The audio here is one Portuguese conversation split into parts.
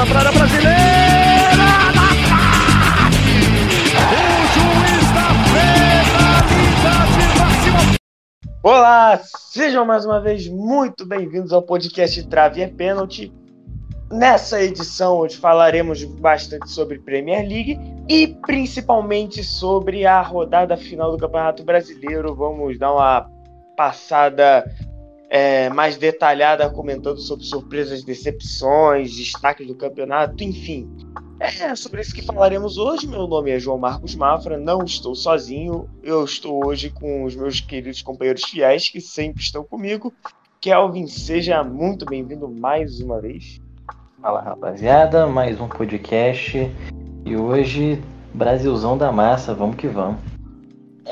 bola para a brasileira. O juiz da penalidade máxima. Olá, sejam mais uma vez muito bem-vindos ao podcast Trave é Pênalti. Nessa edição, hoje falaremos bastante sobre Premier League e principalmente sobre a rodada final do Campeonato Brasileiro. Vamos dar uma passada é, mais detalhada comentando sobre surpresas, decepções, destaques do campeonato, enfim. É sobre isso que falaremos hoje. Meu nome é João Marcos Mafra, não estou sozinho, eu estou hoje com os meus queridos companheiros fiéis que sempre estão comigo. Kelvin, seja muito bem-vindo mais uma vez. Fala rapaziada, mais um podcast e hoje Brasilzão da massa, vamos que vamos.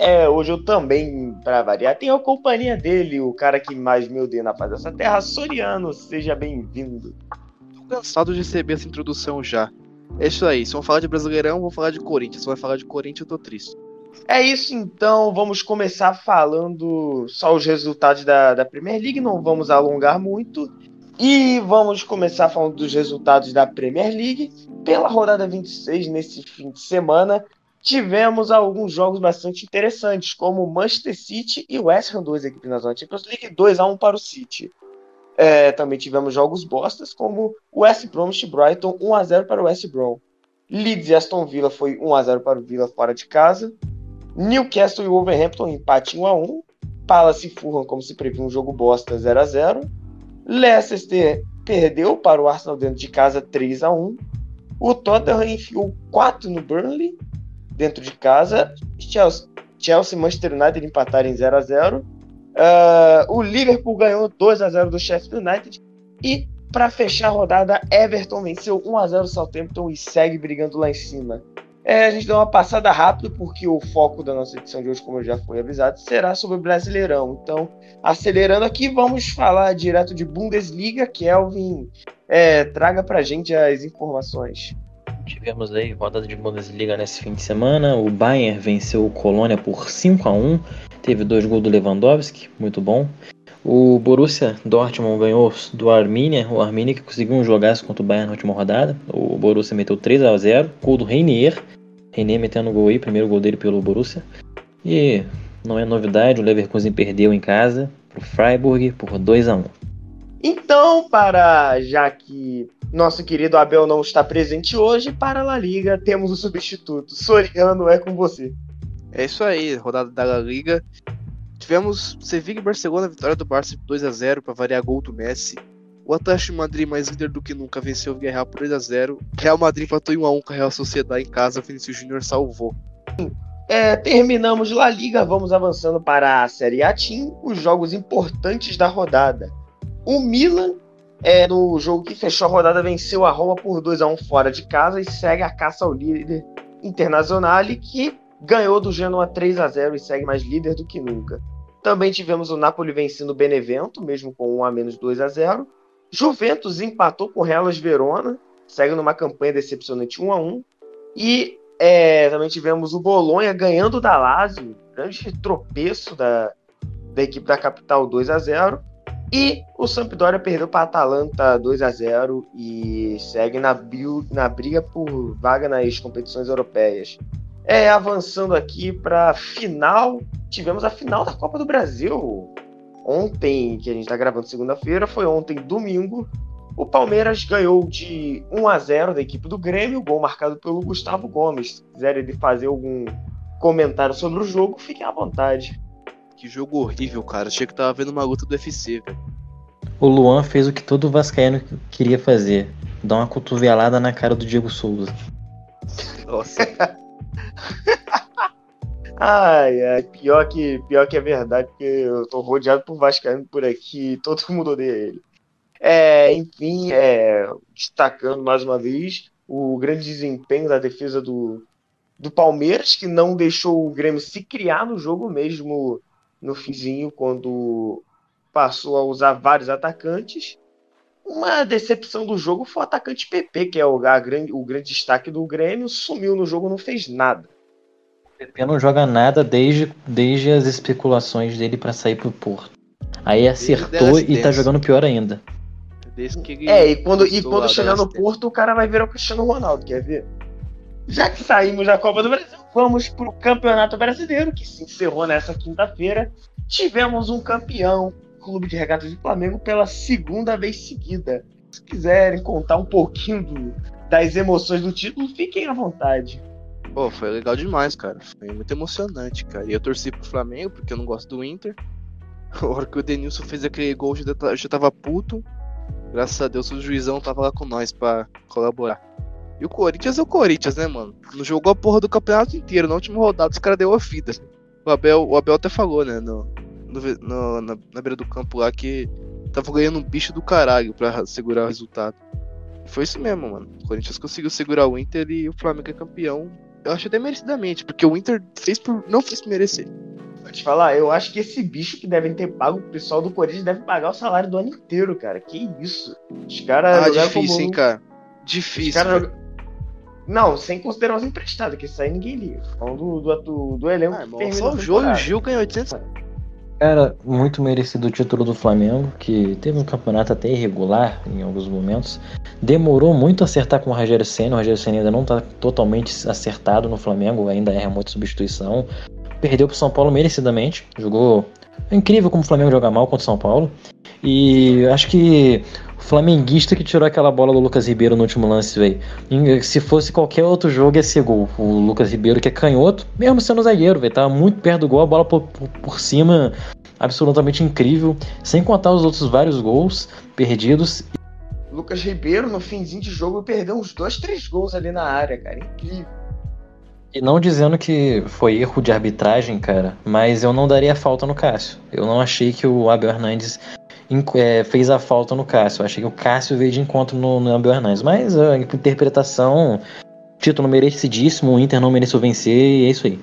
É, hoje eu também, para variar, tenho a companhia dele, o cara que mais me odeia na paz dessa terra, Soriano, seja bem-vindo. Tô cansado de receber essa introdução já. É isso aí, se vão falar de Brasileirão, vou falar de Corinthians. Se vai falar de Corinthians, eu tô triste. É isso então, vamos começar falando só os resultados da, da Premier League, não vamos alongar muito. E vamos começar falando dos resultados da Premier League. Pela rodada 26, nesse fim de semana, tivemos alguns jogos bastante interessantes, como Manchester City e West Ham, duas equipes na zona Champions League, 2 a 1 para o City. É, também tivemos jogos bostas, como West Bromwich Brighton, 1 a 0 para o West Brom. Leeds e Aston Villa foi 1 a 0 para o Villa fora de casa. Newcastle e Wolverhampton empate 1 a 1. Palace e Fulham, como se previu, um jogo bosta 0 a 0. Leicester perdeu para o Arsenal dentro de casa 3 a 1 O Tottenham enfiou 4 no Burnley dentro de casa. Chelsea, Chelsea e Manchester United empataram em 0 a 0 uh, O Liverpool ganhou 2 a 0 do Sheffield United. E para fechar a rodada, Everton venceu 1 a 0 o Southampton e segue brigando lá em cima. É, a gente deu uma passada rápida, porque o foco da nossa edição de hoje, como já foi avisado, será sobre o Brasileirão. Então, acelerando aqui, vamos falar direto de Bundesliga. Kelvin, é, traga pra gente as informações. Tivemos aí rodada de Bundesliga nesse fim de semana. O Bayern venceu o Colônia por 5 a 1 Teve dois gols do Lewandowski, muito bom. O Borussia Dortmund ganhou do Arminia, o Arminia que conseguiu um jogaço contra o Bayern na última rodada. O Borussia meteu 3 a 0 gol do Reinier, René metendo gol aí, primeiro gol dele pelo Borussia. E não é novidade, o Leverkusen perdeu em casa pro Freiburg por 2 a 1 Então, para já que nosso querido Abel não está presente hoje, para a La Liga temos o substituto. Soriano é com você. É isso aí, rodada da La Liga. Tivemos Sevilla e Barcelona, vitória do Barça 2 a 0 para variar gol do Messi. O Atlético de Madrid, mais líder do que nunca, venceu o Villarreal por 2 a 0 Real Madrid empatou em 1 a 1 com a Real Sociedade em casa, Vinícius Júnior salvou. É, terminamos La Liga, vamos avançando para a Série A Team, os jogos importantes da rodada. O Milan, é, no jogo que fechou a rodada, venceu a Roma por 2 a 1 fora de casa e segue a caça ao líder internacional que ganhou do Genoa 3 a 0 e segue mais líder do que nunca. Também tivemos o Napoli vencendo o Benevento, mesmo com 1 a menos 2 a 0 Juventus empatou com o Hellas Verona, segue numa campanha decepcionante 1 a 1 E é, também tivemos o Bolonha ganhando da Lazio, grande tropeço da, da equipe da capital 2 a 0 E o Sampdoria perdeu para a Atalanta 2 a 0 e segue na, na briga por vaga nas competições europeias. É, avançando aqui para final, tivemos a final da Copa do Brasil ontem, que a gente está gravando segunda-feira, foi ontem, domingo. O Palmeiras ganhou de 1 a 0 da equipe do Grêmio, gol marcado pelo Gustavo Gomes. Se quiserem fazer algum comentário sobre o jogo, fiquem à vontade. Que jogo horrível, cara. Achei que tava vendo uma luta do UFC, velho. O Luan fez o que todo vascaíno queria fazer. Dar uma cotovelada na cara do Diego Souza. Nossa. Ai, ai, pior que, pior que é verdade, porque eu tô rodeado por Vascaíno por aqui, todo mundo odeia ele. É, enfim, é, destacando mais uma vez o grande desempenho da defesa do, do Palmeiras, que não deixou o Grêmio se criar no jogo mesmo no finzinho, quando passou a usar vários atacantes. Uma decepção do jogo foi o atacante PP, que é o, a, o grande destaque do Grêmio, sumiu no jogo, não fez nada. PP não joga nada desde, desde as especulações dele para sair pro Porto. Aí acertou e tá jogando pior ainda. Desde que ele É, e quando, e quando chegar no Porto, o cara vai virar o Cristiano Ronaldo, quer ver? Já que saímos da Copa do Brasil, vamos pro Campeonato Brasileiro, que se encerrou nessa quinta-feira. Tivemos um campeão, Clube de Regatas do Flamengo, pela segunda vez seguida. Se quiserem contar um pouquinho do- das emoções do título, fiquem à vontade. Pô, foi legal demais, cara. Foi muito emocionante, cara. E eu torci pro Flamengo, porque eu não gosto do Inter. A hora que o Denilson fez aquele gol, eu já tava puto. Graças a Deus o juizão tava lá com nós pra colaborar. E o Corinthians é o Corinthians, né, mano? Não jogou a porra do campeonato inteiro. Na última rodada os caras deu a vida. O Abel, o Abel até falou, né, no, no na, na beira do campo lá, que tava ganhando um bicho do caralho pra segurar o resultado. E foi isso mesmo, mano. O Corinthians conseguiu segurar o Inter e o Flamengo é campeão eu acho até merecidamente, porque o Inter fez por, não fez por merecer. Vou te falar, eu acho que esse bicho que devem ter pago, o pessoal do Corinthians deve pagar o salário do ano inteiro, cara. Que isso? Os caras Ah, difícil, como- hein, cara. Os Difícil. caras velho. jogam- Não, sem considerar os emprestados, que isso aí ninguém liga. Falando do, do, do elenco Ah, irmão, só o Jô e o. Gil ganhou 800. Cara, muito merecido o título do Flamengo, que teve um campeonato até irregular em alguns momentos. Demorou muito a acertar com o Rogério Senna. O Rogério Senna ainda não tá totalmente acertado no Flamengo, ainda erra muita substituição. Perdeu pro São Paulo merecidamente. Jogou. É incrível como o Flamengo joga mal contra o São Paulo. E acho que o flamenguista que tirou aquela bola do Lucas Ribeiro no último lance, velho. Se fosse qualquer outro jogo, ia ser gol. O Lucas Ribeiro, que é canhoto, mesmo sendo zagueiro, velho. Tava muito perto do gol, a bola por, por, por cima, absolutamente incrível. Sem contar os outros vários gols perdidos. Lucas Ribeiro, no finzinho de jogo, perdeu uns dois, três gols ali na área, cara. Incrível. E não dizendo que foi erro de arbitragem, cara, mas eu não daria falta no Cássio. Eu não achei que o Abel Hernandes é, fez a falta no Cássio. Eu achei que o Cássio veio de encontro no, no Abel Hernandes. Mas a interpretação, título merecidíssimo, o Inter não mereceu vencer e é isso aí.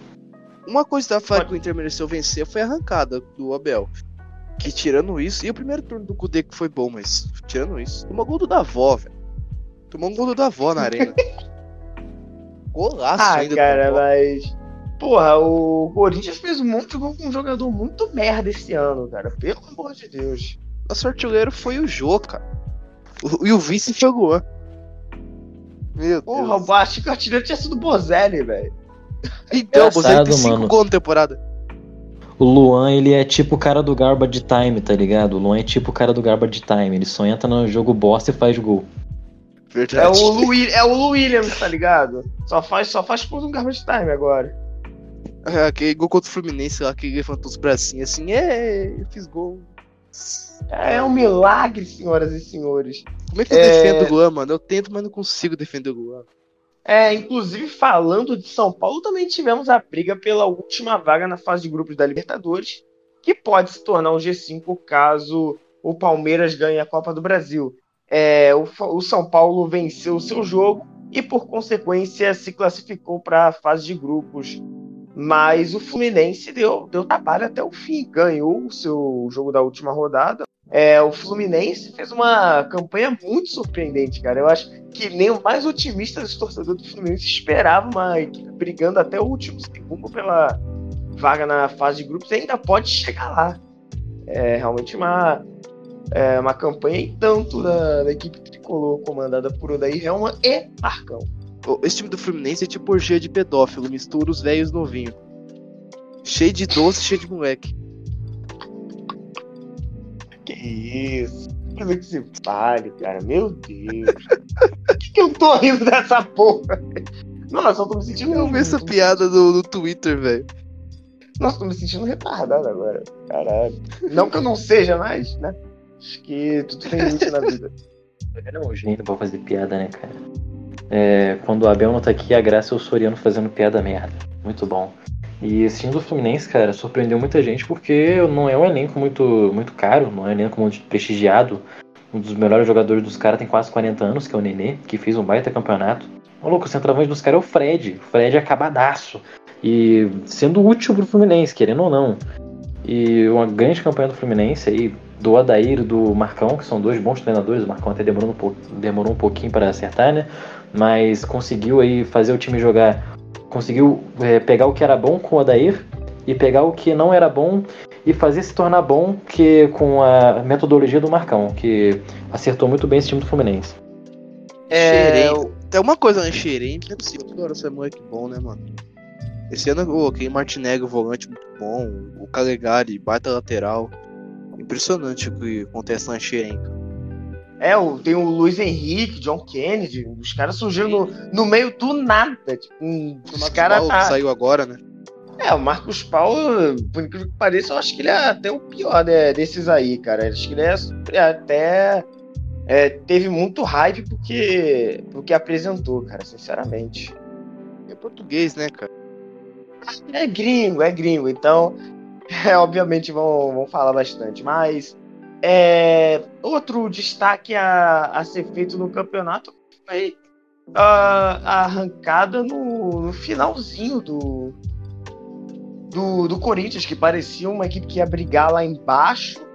Uma coisa da falar que o Inter mereceu vencer foi a arrancada do Abel. Que tirando isso, e o primeiro turno do Kudê que foi bom, mas tirando isso, tomou gol do Davó, velho. Tomou um gol do Davó na arena. Golaço Ah, ainda cara, mas. Porra, o Corinthians fez um monte de gol com um jogador muito merda esse ano, cara. Pelo amor de Deus. Nosso artilheiro foi o Jô, cara. O- e o vice foi o Luan. Meu Porra, Deus. o acho que o artilheiro tinha sido o Bozelli, velho. Então, você Engraçado, tem 5 mano. gols na temporada. O Luan, ele é tipo o cara do Garbage Time, tá ligado? O Luan é tipo o cara do Garbage Time. Ele só entra no jogo bosta e faz gol. É Verdade. o, Lu, é o Lu Williams, tá ligado? Só faz, só faz por um garbage time agora. É, aquele gol contra o Fluminense lá, que ele levantou os bracinhos assim, é, eu fiz gol. É um milagre, senhoras e senhores. Como é que eu É. defendo o Luan, mano? Eu tento, mas não consigo defender o Luan. É, inclusive falando de São Paulo, também tivemos a briga pela última vaga na fase de grupos da Libertadores, que pode se tornar um G5 caso o Palmeiras ganhe a Copa do Brasil. É, o, o São Paulo venceu o seu jogo e, por consequência, se classificou para a fase de grupos. Mas o Fluminense deu, deu trabalho até o fim, ganhou o seu jogo da última rodada. É, o Fluminense fez uma campanha muito surpreendente, cara. Eu acho que nem o mais otimista dos torcedores do Fluminense esperava uma equipe brigando até o último segundo pela vaga na fase de grupos ainda pode chegar lá. É realmente uma, é, uma campanha em tanto da, da equipe tricolor comandada por Odair Helman e Marcão. Ô, Esse time do Fluminense é tipo orgia de pedófilo, mistura os velhos novinhos. Cheio de doce, cheio de moleque. Que isso? Coisa que se fale, cara. Meu Deus. Por que, que eu tô rindo dessa porra? Nossa, eu tô me sentindo. Eu vi essa piada no, no Twitter, velho. Nossa, tô me sentindo retardado agora. Caralho. Não que eu não seja mais, né? Acho que tudo tem limite na vida. Ele é um gênio pra fazer piada, né, cara? É, quando o Abel não tá aqui, a graça é o Soriano fazendo piada merda. Muito bom. E esse time do Fluminense, cara, surpreendeu muita gente porque não é um elenco muito, muito caro, não é um elenco muito prestigiado. Um dos melhores jogadores dos caras tem quase 40 anos, que é o Nenê, que fez um baita campeonato. Ô, louco, o centroavante dos caras é o Fred. O Fred é acabadaço. E sendo útil pro Fluminense, querendo ou não. E uma grande campanha do Fluminense aí, do Adair e do Marcão, que são dois bons treinadores. O Marcão até demorou um, pouco, demorou um pouquinho para acertar, né? Mas conseguiu aí fazer o time jogar. Conseguiu é, pegar o que era bom com o Adair e pegar o que não era bom e fazer se tornar bom que com a metodologia do Marcão, que acertou muito bem esse time do Fluminense. É. Tem uma coisa, né? Xerém, não é possível toda hora ser moleque bom, né, mano? Esse ano eu coloquei Martinegro, volante muito bom, o Calegari, baita lateral. Impressionante o que acontece na Xerém. cara. É, tem o Luiz Henrique, John Kennedy, os caras surgiram no, no meio do nada. Tipo, um- O os Marcos caras Paulo, tá. que saiu agora, né? É, o Marcos Paulo, por incrível que pareça, eu acho que ele é até o pior né, desses aí, cara. Acho que ele é até. é, teve muito hype porque, porque apresentou, cara, sinceramente. É português, né, cara? É gringo, é gringo, então, é, obviamente vão, vão falar bastante. Mas, é, outro destaque a, a ser feito no campeonato foi a, a arrancada no, no finalzinho do, do, do Corinthians, que parecia uma equipe que ia brigar lá embaixo.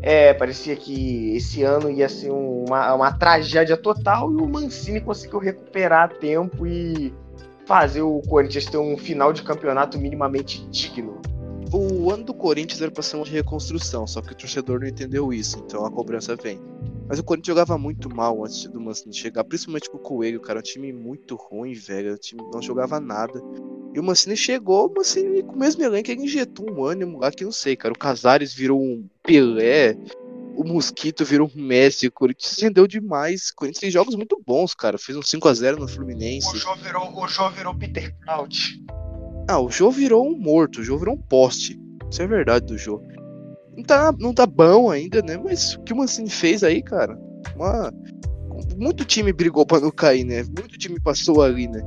É, parecia que esse ano ia ser um- uma, uma tragédia total e o Mancini conseguiu recuperar tempo e fazer o Corinthians ter um final de campeonato minimamente digno. O ano do Corinthians era pra ser um de reconstrução, só que o torcedor não entendeu isso, então a cobrança vem. Mas o Corinthians jogava muito mal antes do Mancini chegar, principalmente com o Coelho, cara. Um time muito ruim, velho. O time não jogava nada. E o Mancini chegou, o Mancini com o mesmo elenco, ele injetou um ânimo lá que não sei, cara. O Casares virou um Pelé, o Mosquito virou um Messi, o Corinthians rendeu demais. O Corinthians tem jogos muito bons, cara. Fez um 5x0 no Fluminense. O Jô virou, o Jô virou Peter Crouch. Ah, o Jô virou um morto, o Jô virou um poste. Isso é verdade do Jô. Não tá, não tá bom ainda, né? Mas o que o Mancini fez aí, cara? Uma... Muito time brigou pra não cair, né? Muito time passou ali, né?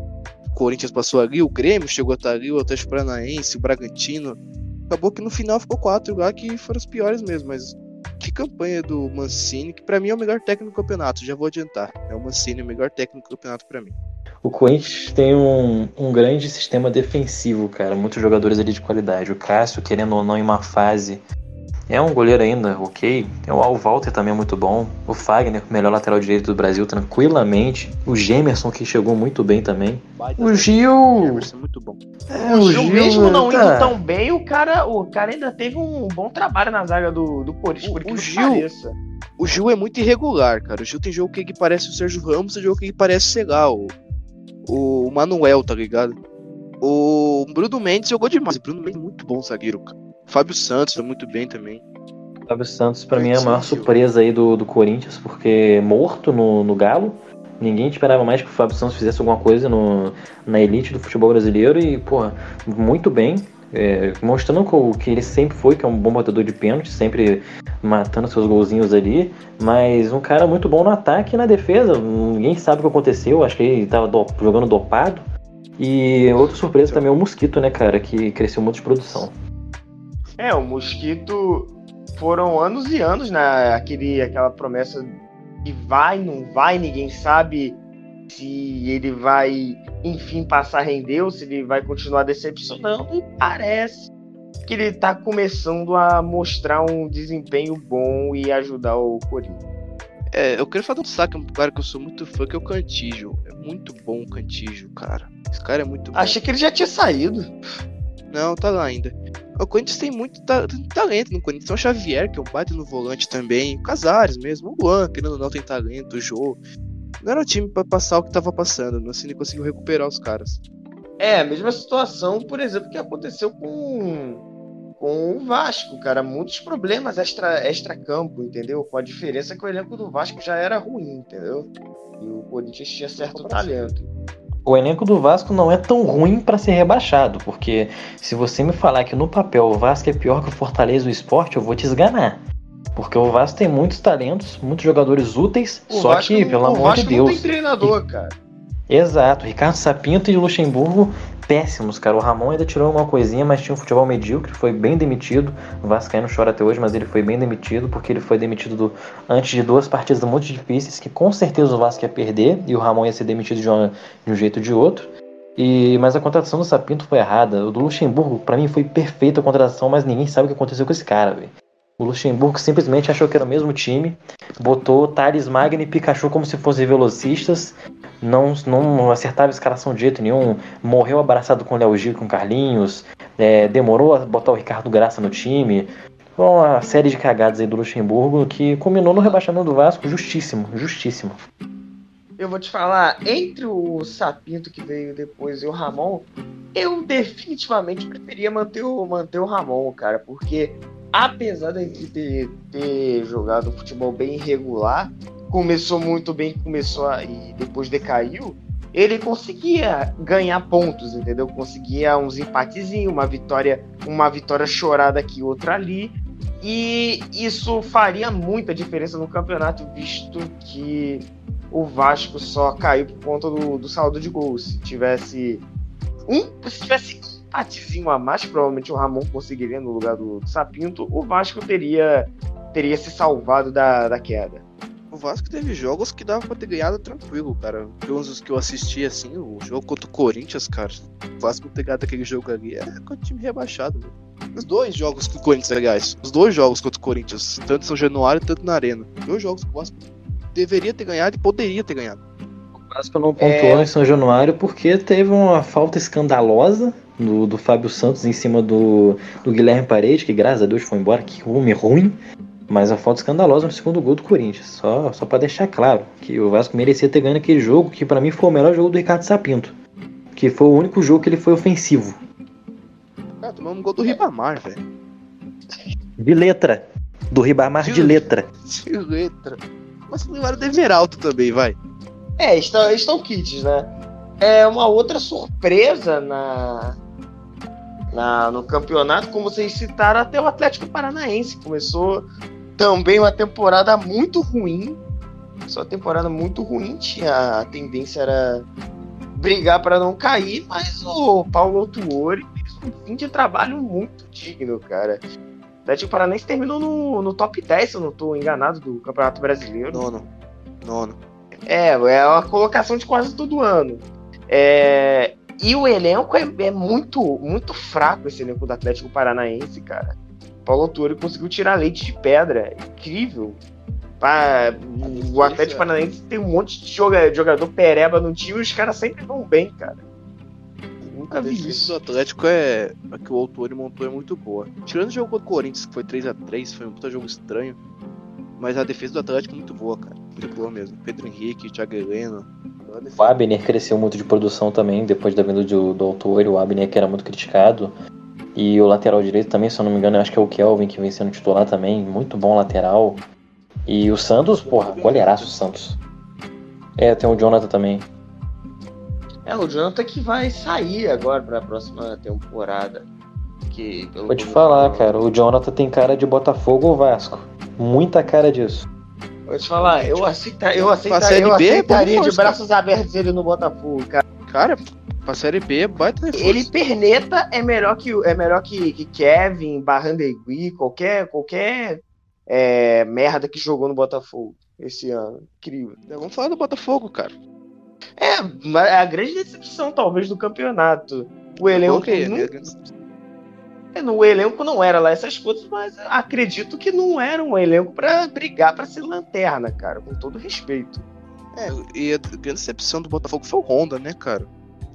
O Corinthians passou ali, o Grêmio chegou a estar ali, o Atlético Paranaense, o Bragantino. Acabou que no final ficou quatro lá que foram os piores mesmo, mas que campanha do Mancini, que pra mim é o melhor técnico do campeonato, já vou adiantar. É o Mancini o melhor técnico do campeonato pra mim. O Corinthians tem um, um grande sistema defensivo, cara. Muitos jogadores ali de qualidade. O Cássio, querendo ou não, em uma fase. É um goleiro ainda, ok. Tem o Al Walter também é muito bom. O Fagner, melhor lateral direito do Brasil, tranquilamente. O Gemerson, que chegou muito bem também. O Gil. Emerson, muito bom. É, o Gil, mesmo não tá. indo tão bem, o cara, o cara ainda teve um bom trabalho na zaga do, do Corinthians, O- por o Gil- pareça. O Gil é muito irregular, cara. O Gil tem jogo que ele parece o Sérgio Ramos, tem jogo que parece, sei lá, o, o Manuel, tá ligado? O Bruno Mendes jogou demais. O Bruno Mendes é muito bom zagueiro, cara. O Fábio Santos foi muito bem também. Fábio Santos, pra mim, é a maior surpresa aí do, do Corinthians, porque morto no, no Galo. Ninguém esperava mais que o Fábio Santos fizesse alguma coisa no, na elite do futebol brasileiro e, porra, muito bem. é, mostrando co- que ele sempre foi, que é um bom batedor de pênalti, sempre matando seus golzinhos ali. Mas um cara muito bom no ataque e na defesa. Ninguém sabe o que aconteceu, acho que ele tava do- jogando dopado. E outra surpresa também é o Mosquito, né, cara, que cresceu muito de produção. É, o Mosquito foram anos e anos na aquele, aquela promessa que vai, não vai, ninguém sabe se ele vai, enfim, passar a render ou se ele vai continuar decepcionando. E parece que ele tá começando a mostrar um desempenho bom e ajudar o Corinthians. É, eu quero falar um destaque, um cara que eu sou muito fã, que é o Cantígio. É muito bom o Cantígio, cara. Esse cara é muito bom. Achei que ele já tinha saído. Não, tá lá ainda. O Corinthians tem muito ta- tem talento no Corinthians. Tem o Xavier, que é um baita no volante também. O Casares mesmo. O Luan, querendo ou não, tem talento. O Jô. Não era o time pra passar o que tava passando. O Cine conseguiu recuperar os caras. É, a mesma situação, por exemplo, que aconteceu com, com o Vasco, cara. Muitos problemas extra, extra-campo, entendeu? Com a diferença que o elenco do Vasco já era ruim, entendeu? E o Corinthians tinha certo talento. O elenco do Vasco não é tão ruim pra ser rebaixado, porque se você me falar que no papel o Vasco é pior que o Fortaleza e o Sport, eu vou te esganar. Porque o Vasco tem muitos talentos, muitos jogadores úteis, O só Vasco que, não- pelo o amor Vasco de não Deus. tem treinador, cara. Exato, Ricardo Sapinto e Luxemburgo péssimos, cara. O Ramon ainda tirou uma coisinha, mas tinha um futebol medíocre, foi bem demitido. O Vascaíno chora até hoje, mas ele foi bem demitido, porque ele foi demitido do- antes de duas partidas muito difíceis, que com certeza o Vasco ia perder, e o Ramon ia ser demitido de, uma- de um jeito ou de outro. E, mas a contratação do Sapinto foi errada. O do Luxemburgo, pra mim, foi perfeita a contratação, mas ninguém sabe o que aconteceu com esse cara, velho. O Luxemburgo simplesmente achou que era o mesmo time, botou Thales Magno e Pikachu como se fossem velocistas, não, não acertava a escalação de jeito nenhum, morreu abraçado com o Léo Gil com Carlinhos, é, demorou a botar o Ricardo Graça no time. Uma série de cagadas aí do Luxemburgo que culminou no rebaixamento do Vasco, justíssimo, justíssimo. Eu vou te falar, entre o Sapinto que veio depois e o Ramon, eu definitivamente preferia manter o, manter o Ramon, cara, porque apesar equipe ter, ter jogado um futebol bem irregular, começou muito bem, começou a, e depois decaiu, ele conseguia ganhar pontos, entendeu? Conseguia uns empatezinhos, uma vitória, uma vitória chorada aqui, outra ali. E isso faria muita diferença no campeonato, visto que o Vasco só caiu por conta do, do saldo de gols. Se tivesse um, se tivesse empatezinho a mais, provavelmente o Ramon conseguiria no lugar do, Sapinto, o Vasco teria, teria se salvado da, da queda. O Vasco teve jogos que dava pra ter ganhado tranquilo, cara. Uns dos que eu assisti, assim, o jogo contra o Corinthians, cara. O Vasco ter ganhado aquele jogo ali é com o time rebaixado, mano. Os dois jogos com o Corinthians, aliás. Os dois jogos contra o Corinthians. Tanto em São Januário, tanto na Arena. Dois jogos que o Vasco deveria ter ganhado e poderia ter ganhado. O Vasco não pontuou É. em São Januário porque teve uma falta escandalosa do, do Fábio Santos em cima do, do Guilherme Paredes, que graças a Deus foi embora, que homem ruim. Mas a falta escandalosa no segundo gol do Corinthians. Só, só para deixar claro que o Vasco merecia ter ganho aquele jogo, que para mim foi o melhor jogo do Ricardo Sapinto. Que foi o único jogo que ele foi ofensivo. Cara, tomamos um gol do Ribamar, velho. De letra. Do Ribamar de De- letra. De letra. Mas levaram o Deveralto também, vai. É, estão, estão kits, né? É uma outra surpresa na, na, no campeonato, como vocês citaram, até o Atlético Paranaense começou também uma temporada muito ruim. Só temporada muito ruim, tinha a tendência era brigar para não cair, mas o Paulo Autuori fez um fim de trabalho muito digno, cara. O Atlético Paranaense terminou no, no top 10, se eu não estou enganado, do Campeonato Brasileiro. Nono. Nono. É, é uma colocação de quase todo ano. É, e o elenco é, é muito, muito fraco, esse elenco do Atlético Paranaense, cara. Paulo Autori conseguiu tirar leite de pedra. Incrível. Pá, o Atlético Paranaense tem um monte de joga- de jogador pereba no time e os caras sempre vão bem, cara. Nunca A vi defesa isso. do Atlético é. A que o Autori montou é muito boa. Tirando o jogo contra o Corinthians, que foi 3x3, foi um puta jogo estranho. Mas a defesa do Atlético é muito boa, cara. Muito boa mesmo. Pedro Henrique, Thiago Heleno. O Abner cresceu muito de produção também, depois da vinda do, do autor, o Abner que era muito criticado. E o lateral direito também, se eu não me engano, eu acho que é o Kelvin que vem sendo titular também, muito bom lateral. E o Santos, porra, goleiraço o Santos. É, tem o Jonathan também. É, o Jonathan que vai sair agora pra próxima temporada. Que, pelo Vou te falar, cara, o Jonathan tem cara de Botafogo ou Vasco. Muita cara disso. Vou te falar, eu, aceita, eu, aceita, Pra eu B, é bom aceitaria de cara. braços abertos ele no Botafogo, cara. Cara, pra Série B é baita reforço. Ele perneta é melhor que é melhor que, que Kevin, Barrandegui, qualquer qualquer é, merda que jogou no Botafogo esse ano. Incrível. Vamos falar do Botafogo, cara. É, é a grande decepção talvez do campeonato. O elenco Ok, não, é- no elenco não era lá essas coisas, mas acredito que não era um elenco pra brigar pra ser lanterna, cara, com todo respeito. É, e a grande decepção do Botafogo foi o Honda, né, cara?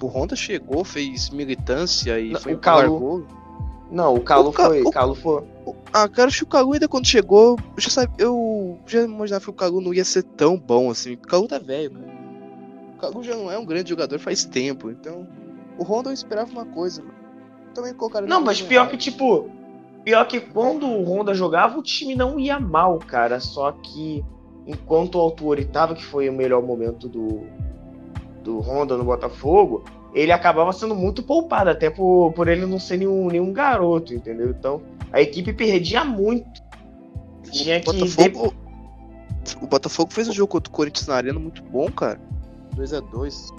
O Honda chegou, fez militância e Não, foi o Calu. Não, o Calo O foi, o- Calo foi. Ah, cara, acho que o Calu ainda quando chegou, eu já, sabe, eu já imaginava que o Calu não ia ser tão bom assim. O Calu tá velho, cara. O Calu já não é um grande jogador faz tempo, então. O Honda eu esperava uma coisa, mano. Também colocaram Não, mas pior que, tipo, pior que quando o Honda jogava, o time não ia mal, cara. Só que enquanto o Autori tava, que foi o melhor momento do, do Honda no Botafogo, ele acabava sendo muito poupado, até por, por ele não ser nenhum, nenhum garoto, entendeu? Então, a equipe perdia muito. Tinha O que. Botafogo. O Botafogo fez um jogo contra o Corinthians na arena muito bom, cara. 2x2.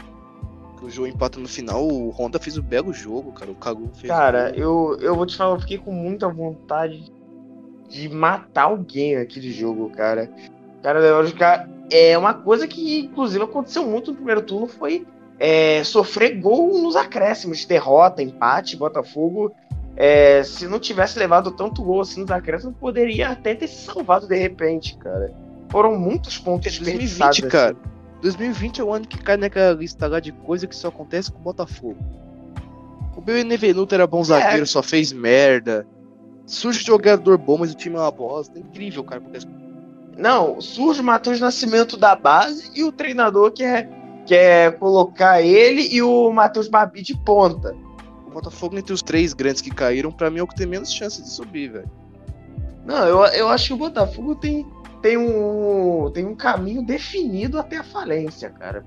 O jogo empata no final, o Honda fez um belo jogo, cara. O Calu fez. Cara, gol. eu, eu vou te falar, eu fiquei com muita vontade de matar alguém aquele jogo, cara. Cara, eu acho que é uma coisa que, inclusive, aconteceu muito no primeiro turno, foi é, sofrer gol nos acréscimos, derrota, empate, Botafogo é, se não tivesse levado tanto gol assim nos acréscimos, poderia até ter se salvado de repente, cara. Foram muitos pontos 2020, cara. 2020 é o ano que cai naquela lista lá de coisa que só acontece com o Botafogo. O Benevenuto era bom zagueiro, só fez merda. Surge jogador bom, mas o time é uma bosta. É incrível, cara. Acontece. Não, surge o Matheus Nascimento da base e o treinador quer, quer colocar ele e o Matheus Babi de ponta. O Botafogo, entre os três grandes que caíram, pra mim é o que tem menos chance de subir, velho. Não, eu, eu acho que o Botafogo tem, tem, um, tem um caminho definido até a falência, cara.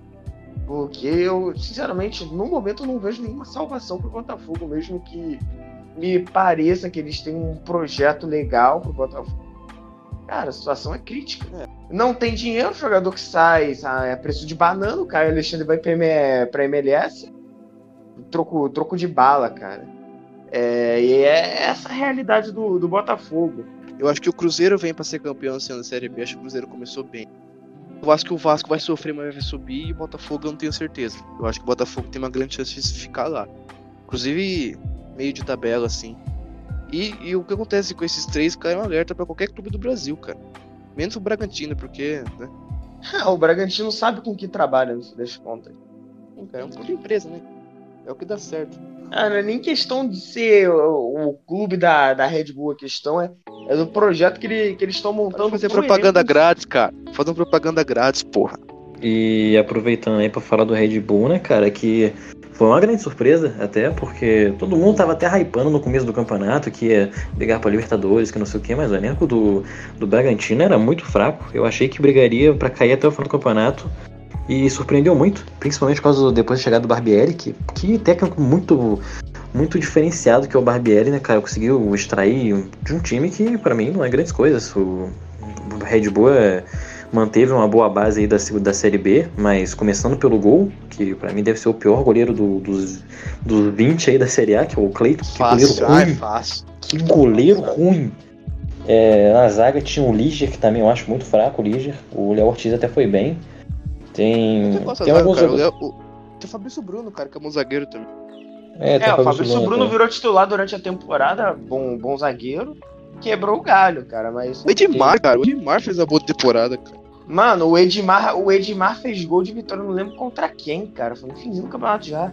Porque eu, sinceramente, no momento eu não vejo nenhuma salvação pro Botafogo, mesmo que me pareça que eles têm um projeto legal pro Botafogo. Cara, a situação é crítica. É. Não tem dinheiro, o jogador que sai, sai é preço de banana, o Caio Alexandre vai pra MLS. Troco, troco de bala, cara. É, e é essa a realidade do, do Botafogo. Eu acho que o Cruzeiro vem pra ser campeão ano da Série B. Acho que o Cruzeiro começou bem. Eu acho que o Vasco vai sofrer, mas vai subir. E o Botafogo eu não tenho certeza. Eu acho que o Botafogo tem uma grande chance de ficar lá. Inclusive, meio de tabela, assim. E, e o que acontece com esses três cai um alerta pra qualquer clube do Brasil, cara. Menos o Bragantino, porque. Né, o Bragantino sabe com que trabalha, não se deixa conta. cara, é um clube de empresa, né? É o que dá certo. Ah, não é nem questão de ser o, o clube da, da Red Bull, a questão é, é do projeto que, ele, que eles estão montando. Fazer pro propaganda elenco. grátis, cara. Fazer propaganda grátis, porra. E aproveitando aí pra falar do Red Bull, né, cara, que foi uma grande surpresa até, porque todo mundo tava até hypando no começo do campeonato que ia brigar pra Libertadores, que não sei o que, mas o elenco do, do Bragantino era muito fraco. Eu achei que brigaria pra cair até o final do campeonato e surpreendeu muito, principalmente por causa depois da chegada do Barbieri, que, que técnico muito muito diferenciado que é o Barbieri, né, cara, conseguiu extrair de um time que pra mim não é grandes coisas. O, Red Bull é, manteve uma boa base aí da, da Série B, mas começando pelo gol, que pra mim deve ser o pior goleiro do- dos, dos 20 aí da Série A, que é o Cleiton. Que goleiro Fácil, ai, ruim. fácil. Que goleiro ruim. É, na zaga tinha o Liger, que também eu acho muito fraco, o Liger. O Léo Ortiz até foi bem. Tem, tem alguns cara. O jogadores. Léo- o- Tem o Fabrício Bruno, cara, que é bom zagueiro também. É, É, o Fabrício Fabrício Bruno também. virou titular durante a temporada, bom, bom zagueiro. Quebrou o galho, cara, mas. O Edmar, cara. O Edmar fez a boa temporada, cara. Mano, o Edmar, o Edmar fez gol de vitória, não lembro contra quem, cara. Foi no finzinho do campeonato já.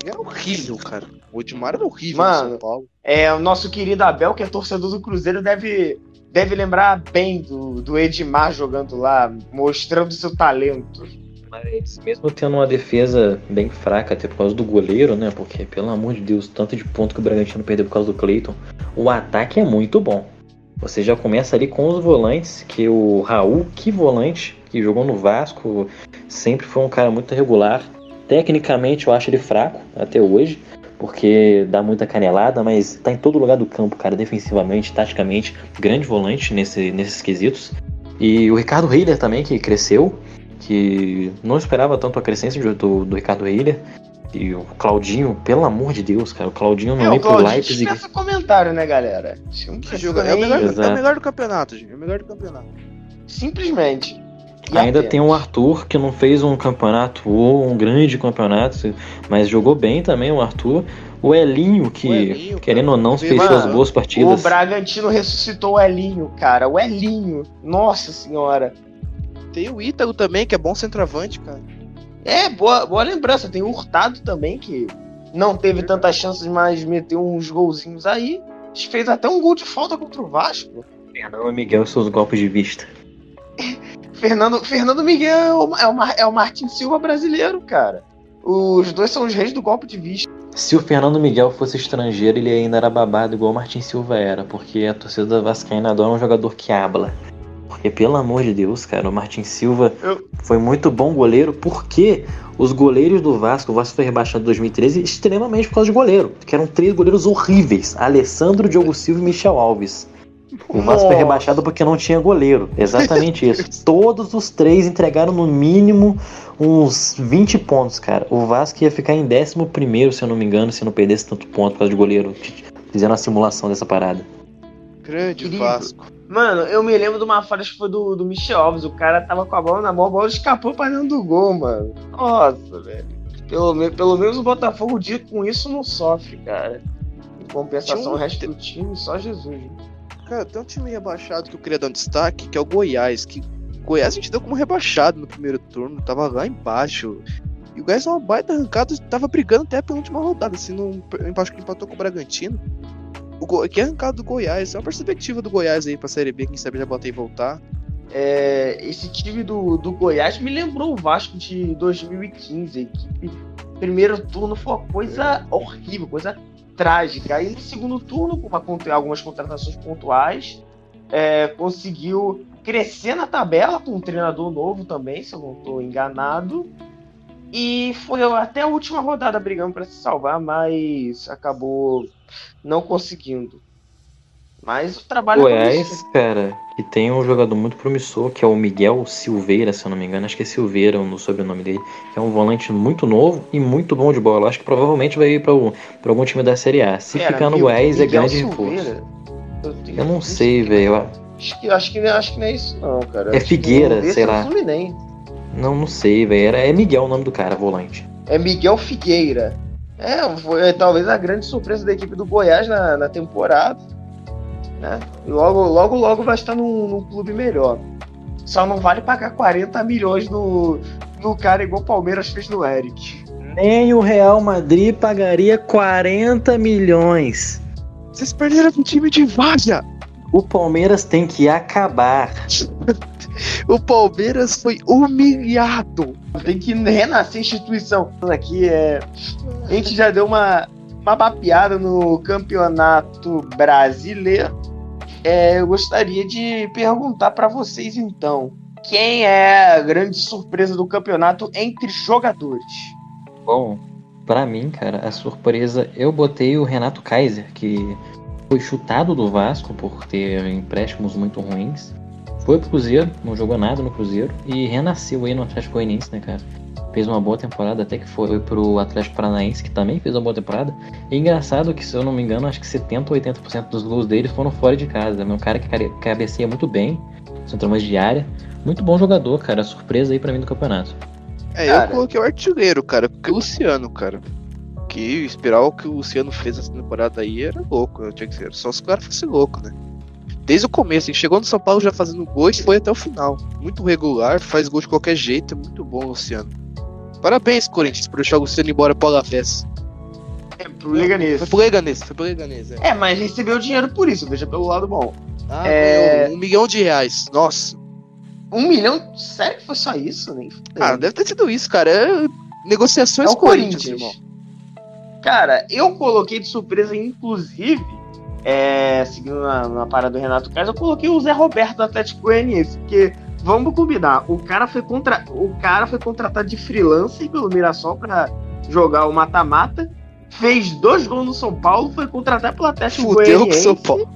Ele era horrível, cara. O Edmar era horrível Mano. no São Paulo. É, o nosso querido Abel, que é torcedor do Cruzeiro, deve, deve lembrar bem do, do Edmar jogando lá, mostrando seu talento. Mas mesmo tendo uma defesa bem fraca, até por causa do goleiro, né? Porque, pelo amor de Deus, tanto de ponto que o Bragantino perdeu por causa do Cleiton, o ataque é muito bom. Você já começa ali com os volantes, que o Raul, que volante, que jogou no Vasco, sempre foi um cara muito regular. Tecnicamente eu acho ele fraco até hoje, porque dá muita canelada, mas tá em todo lugar do campo, cara, defensivamente, taticamente, grande volante nesse, nesses quesitos. E o Ricardo Hiller também, que cresceu, que não esperava tanto a crescência do, do, do Ricardo Hiller. E o Claudinho, pelo amor de Deus, cara, o Claudinho não É, vem o pro Leipzig. dispensa comentário, né, galera? Não Que joga... é, o melhor, é o melhor do campeonato, gente. É o melhor do campeonato. Simplesmente. E Ainda apenas. tem o Arthur, que não fez um campeonato, ou um grande campeonato, mas jogou bem também o Arthur. O Elinho, que, O Elinho, querendo cara, ou não, fez suas boas O partidas. Bragantino ressuscitou o Elinho, cara. O Elinho. Nossa senhora. Tem o Ítalo também, que é bom centroavante, cara. É, boa, boa lembrança. Tem o Hurtado também, que não teve tantas chances, mas meteu uns golzinhos aí. Fez até um gol de falta contra o Vasco. Fernando Miguel e seus golpes de vista. Fernando, Fernando Miguel é o, é, o, é o Martin Silva brasileiro, cara. Os dois são os reis do golpe de vista. Se o Fernando Miguel fosse estrangeiro, ele ainda era babado igual o Martin Silva era, porque a torcida da Vascaína adora um jogador que habla. Porque, pelo amor de Deus, cara, o Martin Silva Eu- foi muito bom goleiro, porque os goleiros do Vasco, o Vasco foi rebaixado em 2013 extremamente por causa de goleiro, que eram três goleiros horríveis: Alessandro, Diogo Silva e Michel Alves. O Vasco foi Nossa. rebaixado porque não tinha goleiro. Exatamente isso. Todos os três entregaram no mínimo uns 20 pontos, cara. O Vasco ia ficar em 11, se eu não me engano, se não perdesse tanto ponto por causa de goleiro. Fizeram a simulação dessa parada. Grande Incrível. Vasco. Mano, eu me lembro de uma falha que foi do, do Michel Alves. O cara tava com a bola na mão, a bola escapou pra dentro do gol, mano. Nossa, velho. Pelo, pelo menos o Botafogo dia com isso não sofre, cara. Compensação, Tinha um- o resto do time, só Jesus. né? Cara, tem um time rebaixado que eu queria dar um destaque, que é o Goiás. Que Goiás a gente deu como rebaixado no primeiro turno, tava lá embaixo. E o Goiás é uma baita arrancada, tava brigando até pela última rodada, assim, no acho que empatou com o Bragantino. O Go... Que arrancada do Goiás, é uma perspectiva do Goiás aí pra Série B, quem sabe já bota e voltar. É, esse time do, do Goiás me lembrou o Vasco de 2015. A equipe, primeiro turno foi uma coisa horrível, coisa trágica. Aí no segundo turno, com uma algumas contratações pontuais, é, conseguiu crescer na tabela com um treinador novo também, se eu não estou enganado. E foi até a última rodada brigando para se salvar, mas acabou não conseguindo. Mas o trabalho Goiás, cara, que tem um jogador muito promissor, que é o Miguel Silveira, se eu não me engano. Acho que é Silveira no sobrenome dele. Que é um volante muito novo e muito bom de bola. Acho que provavelmente vai ir pra, o- pra algum time da Série A. Se Pera, ficar no Goiás, é grande. Silveira? Eu, não sei, velho. Acho que, acho, que, acho que não é isso, não, cara. É Acho Figueira, sei é o lá. Fluminense. Não, não sei, velho. É Miguel o nome do cara, volante. É Miguel Figueira. É, foi é, talvez a grande surpresa da equipe do Goiás na, na temporada. Né? Logo, logo, logo vai estar num, num clube melhor. Só não vale pagar 40 milhões no, no cara igual o Palmeiras fez no Eric. Nem o Real Madrid pagaria 40 milhões. Vocês perderam pro time de Várzea! O Palmeiras tem que acabar. O Palmeiras foi humilhado! Tem que renascer a instituição. Aqui é. A gente já deu uma, uma mapeada no campeonato brasileiro. É, eu gostaria de perguntar para vocês então. Quem é a grande surpresa do campeonato entre jogadores? Bom, pra mim, cara, a surpresa, eu botei o Renato Kaiser, que foi chutado do Vasco por ter empréstimos muito ruins. Foi pro Cruzeiro, não jogou nada no Cruzeiro e renasceu aí no Atlético Goianiense, né, cara? Fez uma boa temporada, até que foi pro Atlético Paranaense, que também fez uma boa temporada. E engraçado que, se eu não me engano, acho que 70 ou 80% dos gols dele foram fora de casa. É um cara que cabeceia muito bem, centroavante de área. Muito bom jogador, cara. Surpresa aí pra mim do campeonato. É, Cara. eu coloquei o artilheiro, cara, porque o Luciano, cara. Que esperar o que o Luciano fez essa temporada aí era louco. Eu tinha que ser. Só se o cara fosse louco, né? Desde o começo, ele chegou no São Paulo já fazendo gol e foi até o final. Muito regular, faz gol de qualquer jeito, é muito bom, Luciano. Parabéns, Corinthians, por deixar o Luciano embora pro Alavés. É pro Leganês. Foi pro Leganês, foi pro Leganês, é. É, mas recebeu dinheiro por isso, veja pelo lado bom. Ah, É. um milhão de reais. Nossa. Um milhão? Sério que foi só isso? Nem. Ah, deve ter sido isso, cara. É negociações É o Corinthians, Corinthians. irmão. Cara, eu coloquei de surpresa, inclusive, é, seguindo na, na parada do Renato Kaiser, eu coloquei o Zé Roberto do Atlético Goianiense, porque vamos combinar, o cara foi contra, o cara foi contratado de freelancer pelo Mirassol pra jogar o mata-mata, fez dois gols no São Paulo, foi contratado pelo Atlético Goianiense São Paulo.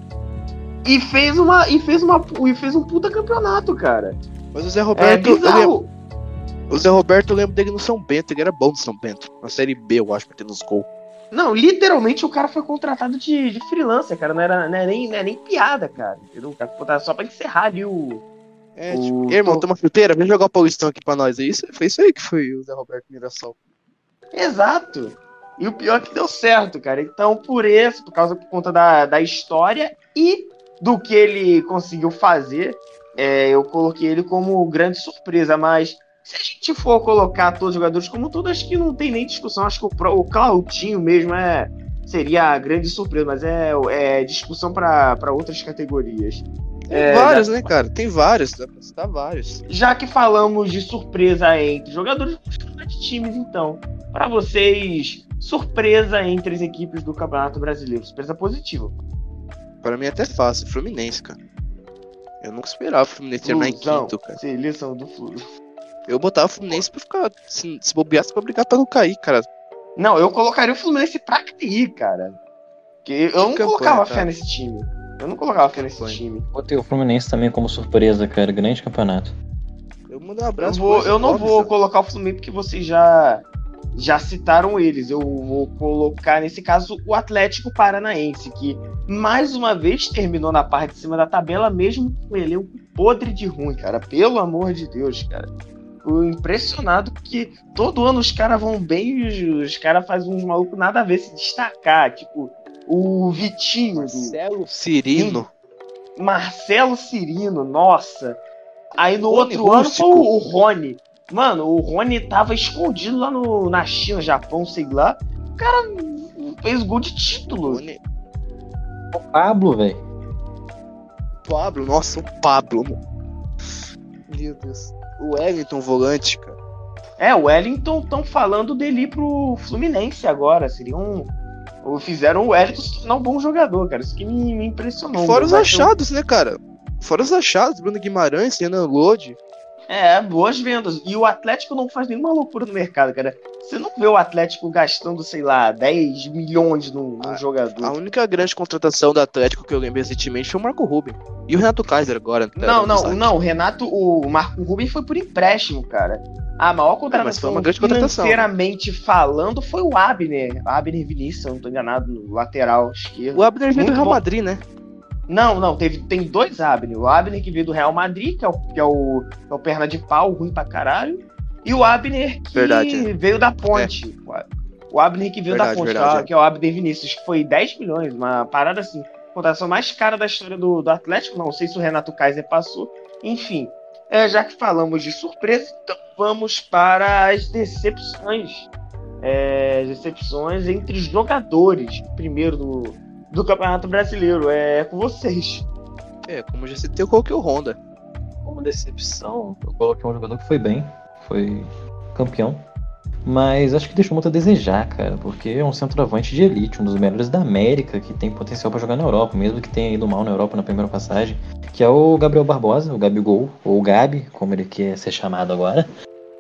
e fez uma e fez uma e fez um puta campeonato, cara. Mas o Zé É Roberto, eu lembro- o Zé Roberto, eu lembro dele no São Bento, ele era bom no São Bento. Na série B, eu acho, pra ter nos gols. Não, literalmente o cara foi contratado de, de freelancer, cara. Não era, não, é nem, não é nem piada, cara. Entendeu? O cara foi contratado só pra encerrar ali o. É, tipo, "Ei, irmão, toma chuteira, vem jogar o Paulistão aqui pra nós. É isso, foi isso aí que foi o Zé Roberto Mirassol. Exato. E o pior é que deu certo, cara. Então, por isso, por causa por conta da, da história e do que ele conseguiu fazer, é, eu coloquei ele como grande surpresa. Mas se a gente for colocar todos os jogadores como todos, acho que não tem nem discussão. Acho que o, o Claudinho mesmo é, seria a grande surpresa, mas é, é discussão para outras categorias. Tem É, vários, né, cara? Tem vários, dá pra citar vários. Já que falamos de surpresa entre jogadores, de times então. Para vocês, surpresa entre as equipes do Campeonato Brasileiro, surpresa positiva. Pra mim é até fácil, Fluminense, cara. Eu nunca esperava o Fluminense terminar em quinto, cara. Seleção do Flu. Eu botava o Fluminense pra ficar, se, se bobeasse pra brigar pra não cair, cara. Não, eu colocaria o Fluminense pra cair, cara. Porque eu não campanha, colocava cara. fé nesse time. Eu não colocava fé nesse Campanha. time. Botei o Fluminense também como surpresa, cara. Grande campeonato. Eu mando um Eu, abraço vou, pro eu não vou colocar o Fluminense porque vocês já, já citaram eles. Eu vou colocar, nesse caso, o Atlético Paranaense, que mais uma vez terminou na parte de cima da tabela, mesmo com ele um podre de ruim, cara. Pelo amor de Deus, cara. Tô impressionado que todo ano os caras vão bem e os, os caras fazem uns malucos nada a ver se destacar. Tipo, o Vitinho, do Marcelo Cirino. Marcelo Cirino, nossa. Aí no Rony outro ano foi o, Rony. Mano, o Rony tava escondido lá no, na China, Japão, sei lá. O cara fez gol de título. Rony- O Pablo, velho. Pablo, nossa, o Pablo. mano. Meu Deus. O Wellington volante, cara. É, o Wellington estão falando dele ir pro Fluminense agora. Seria um. Fizeram o Wellington se tornar um bom jogador, cara. Isso que me, me impressionou. Fora os achados, né, cara? Fora os achados, Bruno Guimarães, Renan Lodi. É, boas vendas. E o Atlético não faz nenhuma loucura no mercado, cara. Você não vê o Atlético gastando, sei lá, 10 milhões num, num Ah, jogador. A única grande contratação do Atlético que eu lembro recentemente foi o Marco Rubio. E o Renato Kaiser agora. tá Não, não, não. O Renato, o Marco Rubens foi por empréstimo, cara. A maior mas foi contratação uma grande contratação. financeiramente falando foi o Abner. Abner Vinícius, eu não tô enganado, no lateral esquerdo. O Abner veio do Real bom. Madrid, né? Não, não, teve, tem dois Abner. O Abner que veio do Real Madrid, que é o, que é o, que é o perna de pau, ruim pra caralho. E o Abner que Verdade, é. veio da ponte. O Abner que veio da Verdade, ponte, verdade, que é- é. que é o Abner Vinícius, que foi 10 milhões, uma parada assim. Contratação mais cara da história do, do Atlético. Não sei se o Renato Kaiser passou. Enfim, é, já que falamos de surpresa, então vamos para as decepções. É, as decepções entre jogadores, primeiro do, do Campeonato Brasileiro. É com vocês. É, como eu já citei, eu coloquei o Honda. Como decepção, eu coloquei um jogador que foi bem, foi campeão. Mas acho que deixou muito a desejar, cara, porque é um centroavante de elite, um dos melhores da América, que tem potencial pra jogar na Europa, mesmo que tenha ido mal na Europa na primeira passagem, que é o Gabriel Barbosa, o Gabigol, ou o Gabi, como ele quer ser chamado agora,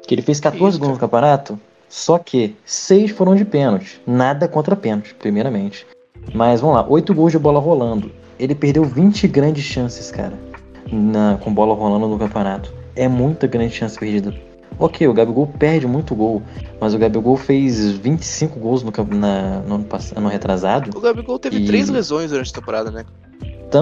que ele fez 14 Isso, gols no campeonato, só que 6 foram de pênalti, nada contra pênalti, primeiramente. Mas vamos lá, 8 gols de bola rolando. Ele perdeu 20 grandes chances, cara, na- com bola rolando no campeonato. É muita grande chance perdida. Ok, o Gabigol perde muito gol, mas o Gabigol fez 25 gols no, na- no ano, pass- ano retrasado O Gabigol teve E- três lesões durante a temporada, né?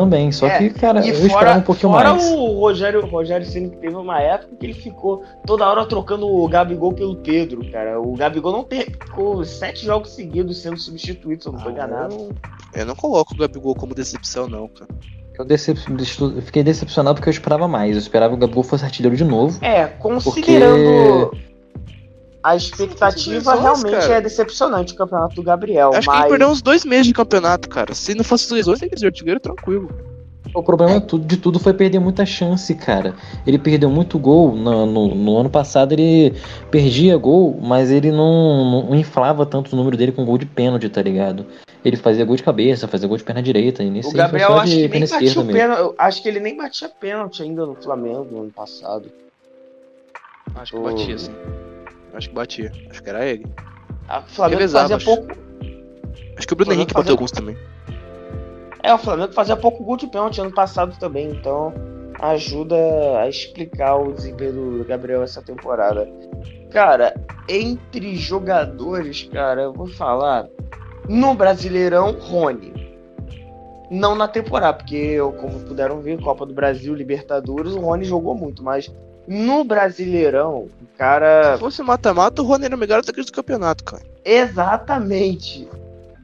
Também, só É, que, cara, E eu fora, esperava um pouquinho fora mais. o Rogério, Rogério Ceni que teve uma época que ele ficou toda hora trocando o Gabigol pelo Pedro, cara. O Gabigol não tem, ficou sete jogos seguidos sendo substituído, se eu não tô Ah, enganado. eu, eu não coloco o Gabigol como decepção, não, cara. Eu, decep- eu fiquei decepcionado porque eu esperava mais. Eu esperava que o Gabigol fosse artilheiro de novo. É, considerando a expectativa, realmente cara. é decepcionante o campeonato do Gabriel. Acho que mas ele perdeu uns dois meses de campeonato, cara. Se não fosse as lesões, ele ia ser artilheiro tranquilo. O problema de tudo foi perder muita chance, cara. Ele perdeu muito gol. No, no- no ano passado ele perdia gol, mas ele não, não inflava tanto o número dele com gol de pênalti, tá ligado? Ele fazia gol de cabeça, fazia gol de perna direita. E nesse o Gabriel acho de que nem batia pênalti. Acho que ele nem batia pênalti ainda no Flamengo no ano passado. Acho que Oh. batia, sim. Acho que batia. Acho que era ele. A Flamengo Revezava, fazia acho. pouco. Acho que o Bruno Flamengo Henrique bateu fazia- alguns também. É, o Flamengo fazia pouco gol de pênalti ano passado também, então ajuda a explicar o desempenho do Gabriel essa temporada. Cara, entre jogadores, cara, eu vou falar. No Brasileirão, Rony. Não na temporada, porque, como puderam ver, Copa do Brasil, Libertadores, o Rony jogou muito, mas no Brasileirão, o cara. Se fosse mata-mata, o Rony melhor atacante do campeonato, cara. Exatamente.